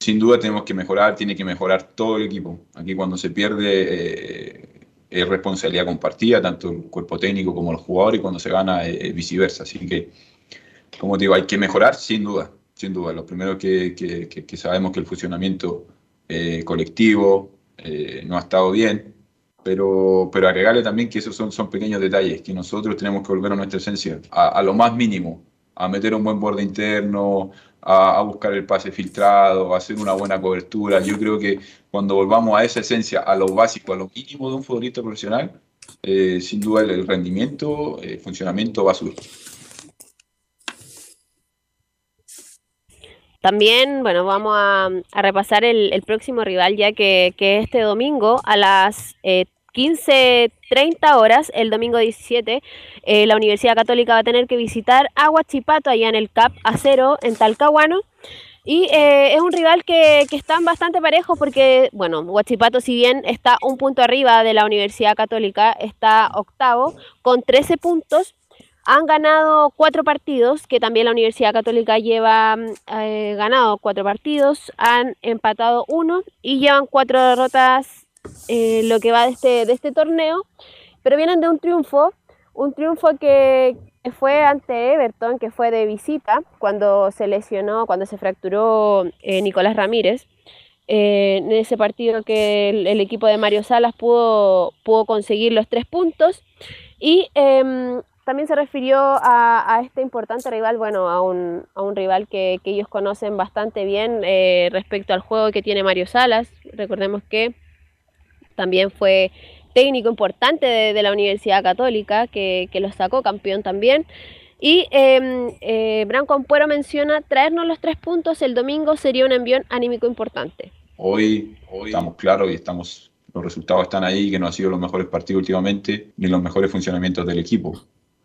Sin duda tenemos que mejorar, tiene que mejorar todo el equipo. Aquí cuando se pierde eh, es responsabilidad compartida, tanto el cuerpo técnico como los jugadores, y cuando se gana eh, viceversa. Así que, como digo, hay que mejorar, sin duda, sin duda. Lo primero que, que- que- que sabemos que el funcionamiento eh, colectivo eh, no ha estado bien, pero, pero agregarle también que esos son, son pequeños detalles, que nosotros tenemos que volver a nuestra esencia, a, lo más mínimo, a meter un buen borde interno, a, buscar el pase filtrado, a hacer una buena cobertura. Yo creo que cuando volvamos a esa esencia, a lo básico, a lo mínimo de un futbolista profesional, eh, sin duda el, el rendimiento, el funcionamiento va a subir. También, bueno, vamos a, repasar el, el próximo rival ya que, que este domingo a las eh, 15.30 horas, el domingo 17, eh, la Universidad Católica va a tener que visitar a Huachipato allá en el CAP Acero, en Talcahuano. Y eh, es un rival que, que están bastante parejos porque, bueno, Huachipato si bien está un punto arriba de la Universidad Católica, está octavo con 13 puntos. Han ganado cuatro partidos, que también la Universidad Católica lleva mm, eh, ganado cuatro partidos, han empatado uno y llevan cuatro derrotas eh, lo que va de este, de este torneo, pero vienen de un triunfo, un triunfo que fue ante Everton, que fue de visita, cuando se lesionó, cuando se fracturó eh, Nicolás Ramírez. eh, en ese partido que el, el equipo de Mario Salas pudo, pudo conseguir los tres puntos. Y em, también se refirió a, a este importante rival, bueno, a un, a un rival que, que ellos conocen bastante bien eh, respecto al juego que tiene Mario Salas. Recordemos que también fue técnico importante de, de la Universidad Católica, que, que los sacó campeón también. Y eh, eh, Branco Ampuero menciona, traernos los tres puntos el domingo sería un envión anímico importante. Hoy, estamos claros y estamos, los resultados están ahí, que no han sido los mejores partidos últimamente, ni los mejores funcionamientos del equipo.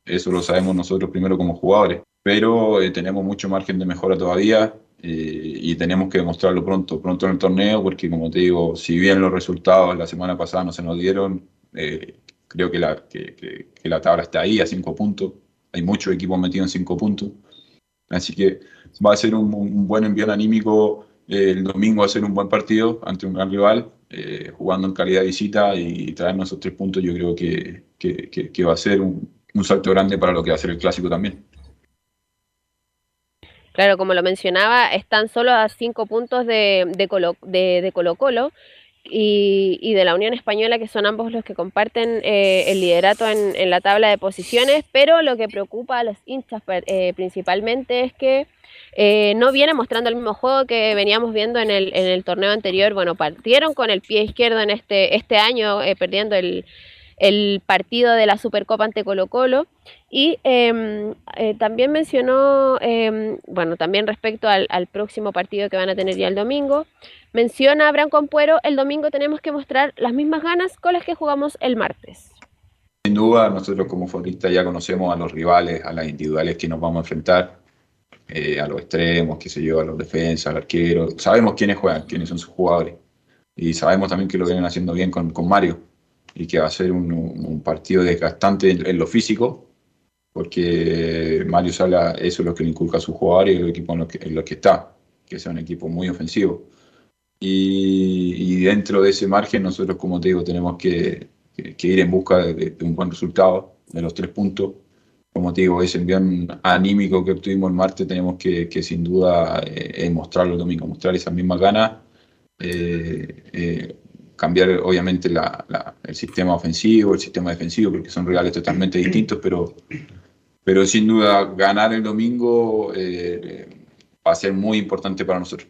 Eso lo sabemos nosotros primero como jugadores. Pero eh, tenemos mucho margen de mejora todavía eh, y tenemos que demostrarlo pronto, pronto en el torneo, porque como te digo, si bien los resultados la semana pasada no se nos dieron, eh, creo que la, que, que- que la tabla está ahí a cinco puntos. Hay muchos equipos metidos en cinco puntos. Así que va a ser un, un buen envío anímico. eh, el domingo ser un buen partido ante un gran rival, eh, jugando en calidad de visita y traernos esos tres puntos. Yo creo que, que- que- que va a ser un, un salto grande para lo que va a ser el clásico también. Claro, como lo mencionaba, están solo a cinco puntos de, de Colo, de, de Colo Colo y, y de la Unión Española, que son ambos los que comparten eh, el liderato en, en la tabla de posiciones, pero lo que preocupa a los hinchas eh, principalmente es que eh, no viene mostrando el mismo juego que veníamos viendo en el, en el torneo anterior. Bueno, partieron con el pie izquierdo en este, este año, eh, perdiendo el, el partido de la Supercopa ante Colo Colo. Y em, eh, también mencionó, em, bueno, también respecto al, próximo partido que van a tener ya el domingo, menciona a Branco Ampuero, el domingo tenemos que mostrar las mismas ganas con las que jugamos el martes. Sin duda, nosotros como futbolistas ya conocemos a los rivales, a las individuales que nos vamos a enfrentar, eh, a los extremos, qué sé yo, a los defensas, al arquero. Sabemos quiénes juegan, quiénes son sus jugadores. Y sabemos también que lo vienen haciendo bien con, con Mario y que va a ser un, un- partido desgastante en, en lo físico, porque Mario Sala, eso es lo que le inculca a sus jugadores y el equipo en lo que, en lo que está, que sea un equipo muy ofensivo. Y, y dentro de ese margen, nosotros, como te digo, tenemos que, que- que ir en busca de, de un buen resultado, de los tres puntos. Como te digo, ese envión anímico que obtuvimos el martes, tenemos que, que sin duda eh, eh, mostrarlo el domingo, mostrar esas mismas ganas, eh, eh, cambiar obviamente el sistema ofensivo, el sistema defensivo, porque son rivales totalmente distintos, pero, pero sin duda ganar el domingo eh, va a ser muy importante para nosotros.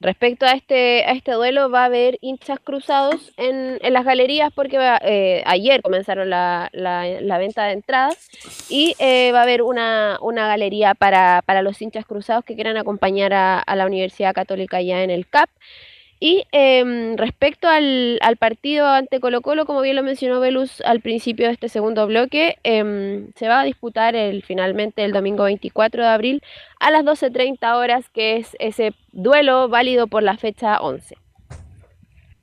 Respecto a este, a este duelo, va a haber hinchas cruzados en, en las galerías porque eh, ayer comenzaron la, la- la venta de entradas y eh, va a haber una, una galería para, para los hinchas cruzados que quieran acompañar a, a la Universidad Católica ya en el CAP. Y em, respecto al, al partido ante Colo Colo, como bien lo mencionó Velus al principio de este segundo bloque, em, se va a disputar el, finalmente el domingo 24 de abril a las 12.30 horas, que es ese duelo válido por la fecha 11.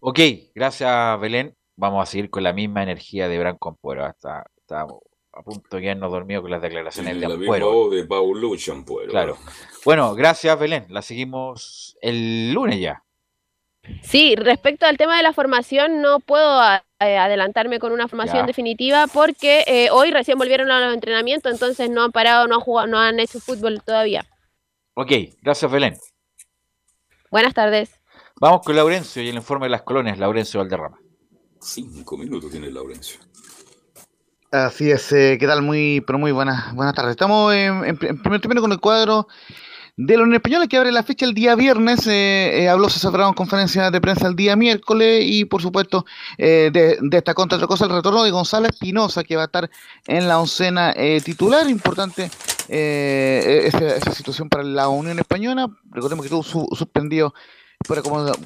Ok, gracias Belén. Vamos a seguir con la misma energía de Branco Ampuero. Hasta estábamos a punto de quedarnos dormidos con las declaraciones de la misma Ampuero. de Paulucci Ampuero. Claro. Bueno, gracias Belén. La seguimos el lunes ya. Sí, respecto al tema de la formación, no puedo eh, adelantarme con una formación Ya. definitiva porque eh, hoy recién volvieron a los entrenamientos, entonces no han parado, no han jugado, no han hecho fútbol todavía. Ok, gracias Belén. Buenas tardes. Vamos con Laurencio y el informe de las colonias, Laurencio Valderrama. Cinco minutos tiene Laurencio. Así es, eh, ¿qué tal? Muy, pero muy buenas, buenas tardes. Estamos en, en- en primer término con el cuadro de la Unión Española que abre la fecha el día viernes. eh, eh, habló César conferencia de prensa el día miércoles y, por supuesto, eh, de- destacó entre otras cosas el retorno de Gonzalo Espinosa que va a estar en la oncena eh, titular. Importante eh, esa, esa situación para la Unión Española. Recordemos que tuvo su- suspendido por,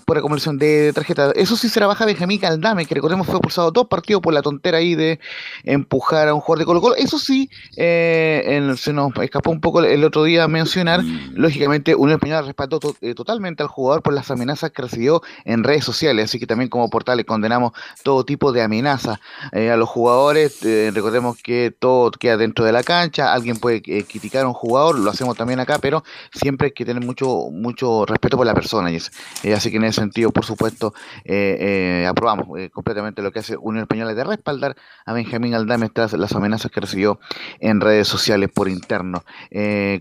por acumulación de tarjeta. Eso sí se la baja Benjamín Caldame, que recordemos fue expulsado dos partidos por la tontera ahí de empujar a un jugador de Colo Colo. Eso sí, eh, en- se nos escapó un poco el otro día mencionar, lógicamente Unión Española respaldó to- eh, totalmente al jugador por las amenazas que recibió en redes sociales, así que también como portales condenamos todo tipo de amenazas eh, a los jugadores. Eh, recordemos que todo queda dentro de la cancha, alguien puede criticar a un jugador, lo hacemos también acá, pero siempre hay que tener mucho mucho respeto por la persona. Y es- eh, así que en ese sentido, por supuesto, eh, eh, aprobamos eh, completamente lo que hace Unión Española de respaldar a Benjamín Aldame tras las amenazas que recibió en redes sociales por interno.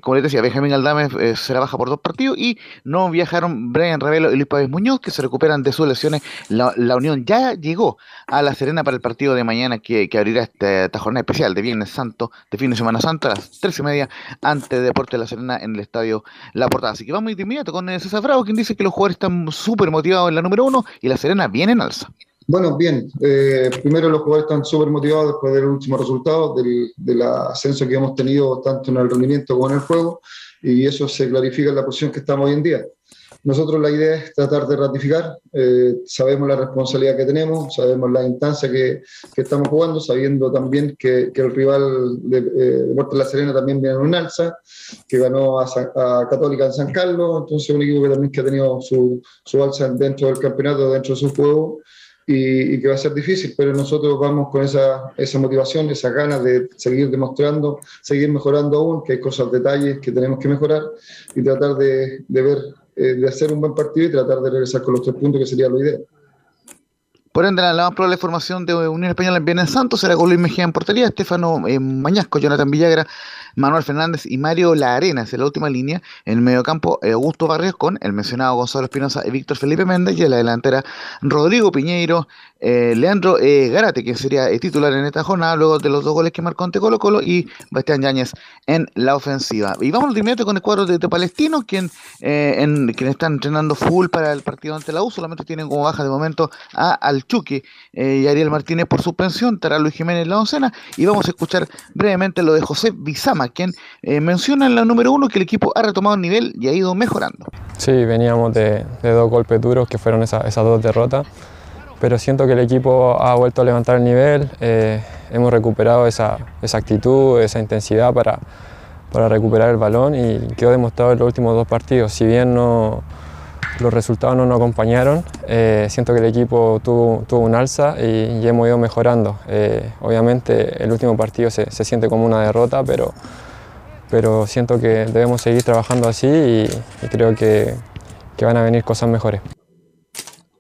Como les decía, Benjamín Aldame será baja por dos partidos y no viajaron Brian Ravelo y Luis Pávez Muñoz, que se recuperan de sus lesiones. La, la Unión ya llegó a La Serena para el partido de mañana que, que abrirá esta, esta jornada especial de Viernes Santo, de fin de Semana Santa, a las tres y media, ante Deporte La Serena en el estadio La Portada. Así que vamos de inmediato con César Bravo, quien dice que los jugadores están súper motivados en la número uno y La Serena viene en alza. Bueno, bien. Eh, primero los jugadores están súper motivados después del último resultado, del, del ascenso que hemos tenido tanto en el rendimiento como en el juego, y eso se clarifica en la posición que estamos hoy en día. Nosotros la idea es tratar de ratificar, eh, sabemos la responsabilidad que tenemos, sabemos la instancia que, que estamos jugando, sabiendo también que, que el rival de eh, La Serena también viene en un alza, que ganó a, San- a Católica en San Carlos, entonces un equipo que también que ha tenido su, su alza dentro del campeonato, dentro de su juego, y, y que va a ser difícil, pero nosotros vamos con esa, esa motivación, esa ganas de seguir demostrando, seguir mejorando aún, que hay cosas, detalles que tenemos que mejorar y tratar de, de ver, eh, de hacer un buen partido y tratar de regresar con los tres puntos, que sería lo ideal. Por ende, la, más probable formación de Unión Española en Viernes Santo será con Luis Mejía en portería, Estefano eh, Mañasco, Jonathan Villagra, Manuel Fernández y Mario La Arenas en la última línea. En el mediocampo, eh, Augusto Barrios con el mencionado Gonzalo Espinosa y Víctor Felipe Méndez. Y en la delantera, Rodrigo Piñeiro, eh, Leandro eh, Garate, que sería eh, titular en esta jornada, luego de los dos goles que marcó ante Colo Colo, y Bastián Yáñez en la ofensiva. Y vamos de inmediato con el cuadro de, de Palestino, quien, eh, en, quien entrenando full para el partido ante la U. Solamente tienen como baja de momento a Alchuque y Ariel Martínez por suspensión. Estará Luis Jiménez en la oncena. Y vamos a escuchar brevemente lo de José Bizama, quien menciona en la número uno que el equipo ha retomado el nivel y ha ido mejorando. Sí, veníamos de, dos golpes duros que fueron esa- esas dos derrotas, pero siento que el equipo ha vuelto a levantar el nivel, eh, hemos recuperado esa, esa actitud, esa intensidad para, para recuperar el balón y quedó demostrado en los últimos dos partidos. Si bien los resultados no nos acompañaron, eh, siento que el equipo tuvo, tuvo un alza y, y hemos ido mejorando. Eh, obviamente el último partido se, se siente como una derrota, pero, pero siento que debemos seguir trabajando así y, y creo que, que van a venir cosas mejores.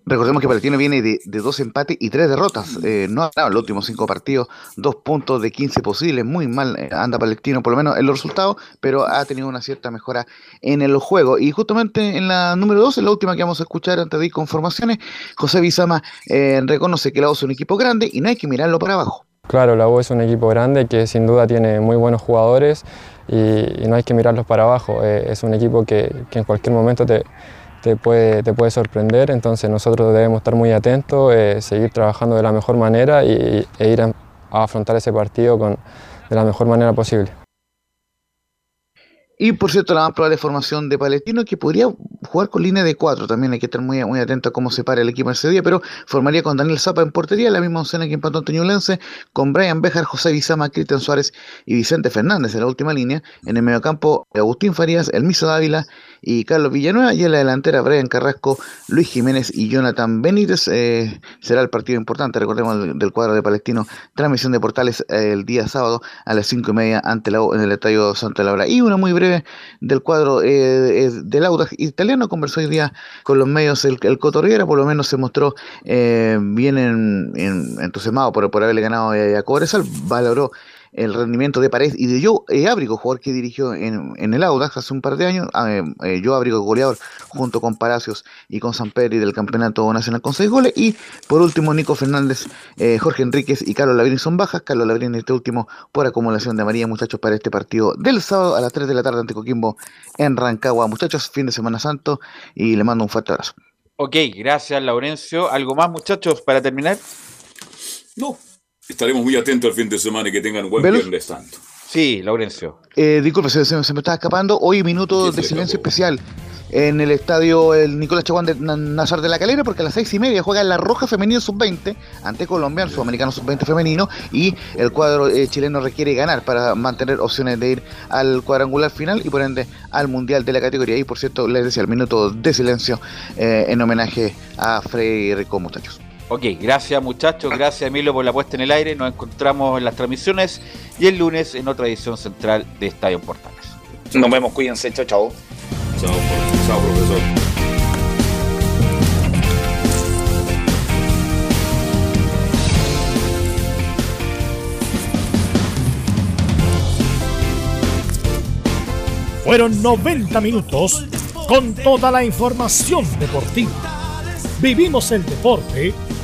Recordemos que Palestino viene de, de dos empates y tres derrotas. Eh, no ha ganado en los últimos cinco partidos, dos puntos de 15 posibles. Muy mal eh, anda Palestino, por lo menos en los resultados, pero ha tenido una cierta mejora en el juego. Y justamente en la número dos, en la última que vamos a escuchar antes de ir con formaciones, José Bizama eh, reconoce que la U es un equipo grande y no hay que mirarlo para abajo. Claro, la U es un equipo grande que sin duda tiene muy buenos jugadores y, y no hay que mirarlos para abajo. Eh, es un equipo que, que en cualquier momento te, te, puede, te puede sorprender, entonces nosotros debemos estar muy atentos, eh, seguir trabajando de la mejor manera y, e ir a, a afrontar ese partido con, de la mejor manera posible. Y por cierto, la más probable formación de Palestino que podría jugar con línea de cuatro. También hay que estar muy, muy atento a cómo se para el equipo ese día, pero formaría con Daniel Zapa en portería, la misma oncena que empató Antonio Lense, con Brian Bejar, José Bizama, Cristian Suárez y Vicente Fernández en la última línea. En el mediocampo, Agustín Farías, El Miso Dávila y Carlos Villanueva. Y en la delantera, Brian Carrasco, Luis Jiménez y Jonathan Benítez. Eh, será el partido importante, recordemos, del, cuadro de Palestino. Transmisión de portales eh, el día sábado a las cinco y media ante la, en el Estadio Santa Laura. Y una muy breve del cuadro eh, eh, del Audax italiano. Conversó hoy día con los medios el, el Coto Rivera, por lo menos se mostró eh, bien en, en- entusiasmado por, por haberle ganado eh, a Cobresal. Valoró el rendimiento de Paredes y de Joe eh, Ábrigo, jugador que dirigió en, en el Audax hace un par de años. Ah, eh, eh, Joe Ábrigo, goleador, junto con Palacios y con Samperi del Campeonato Nacional con seis goles. Y por último, Nico Fernández, eh, Jorge Enríquez y Carlos Labrín son bajas. Carlos Labrín, este último, por acumulación de María, muchachos, para este partido del sábado a las 3 de la tarde ante Coquimbo en Rancagua. Muchachos, fin de Semana Santo y le mando un fuerte abrazo. Ok, gracias Laurencio. ¿Algo más muchachos para terminar? No. Estaremos muy atentos al fin de semana y que tengan un buen Velus. Viernes Santo. Sí, Laurencio. Eh, disculpe, se, se- se me estaba escapando. Hoy minuto de silencio especial en el estadio el Nicolás Chaguán de Nazar de la Calera, porque a las seis y media juega la Roja Femenino Sub-20 ante Colombia, el Sudamericano Sub-20 femenino, y el cuadro eh, chileno requiere ganar para mantener opciones de ir al cuadrangular final y por ende al Mundial de la categoría. Y por cierto, les decía el minuto de silencio eh, en homenaje a Frei Rico, muchachos. Ok, gracias muchachos, gracias Emilio por la puesta en el aire. Nos encontramos en las transmisiones y el lunes en otra edición central de Estadio Portales. Nos vemos, cuídense, chao, chao. Chao, chao, profesor. Fueron 90 minutos con toda la información deportiva. Vivimos el deporte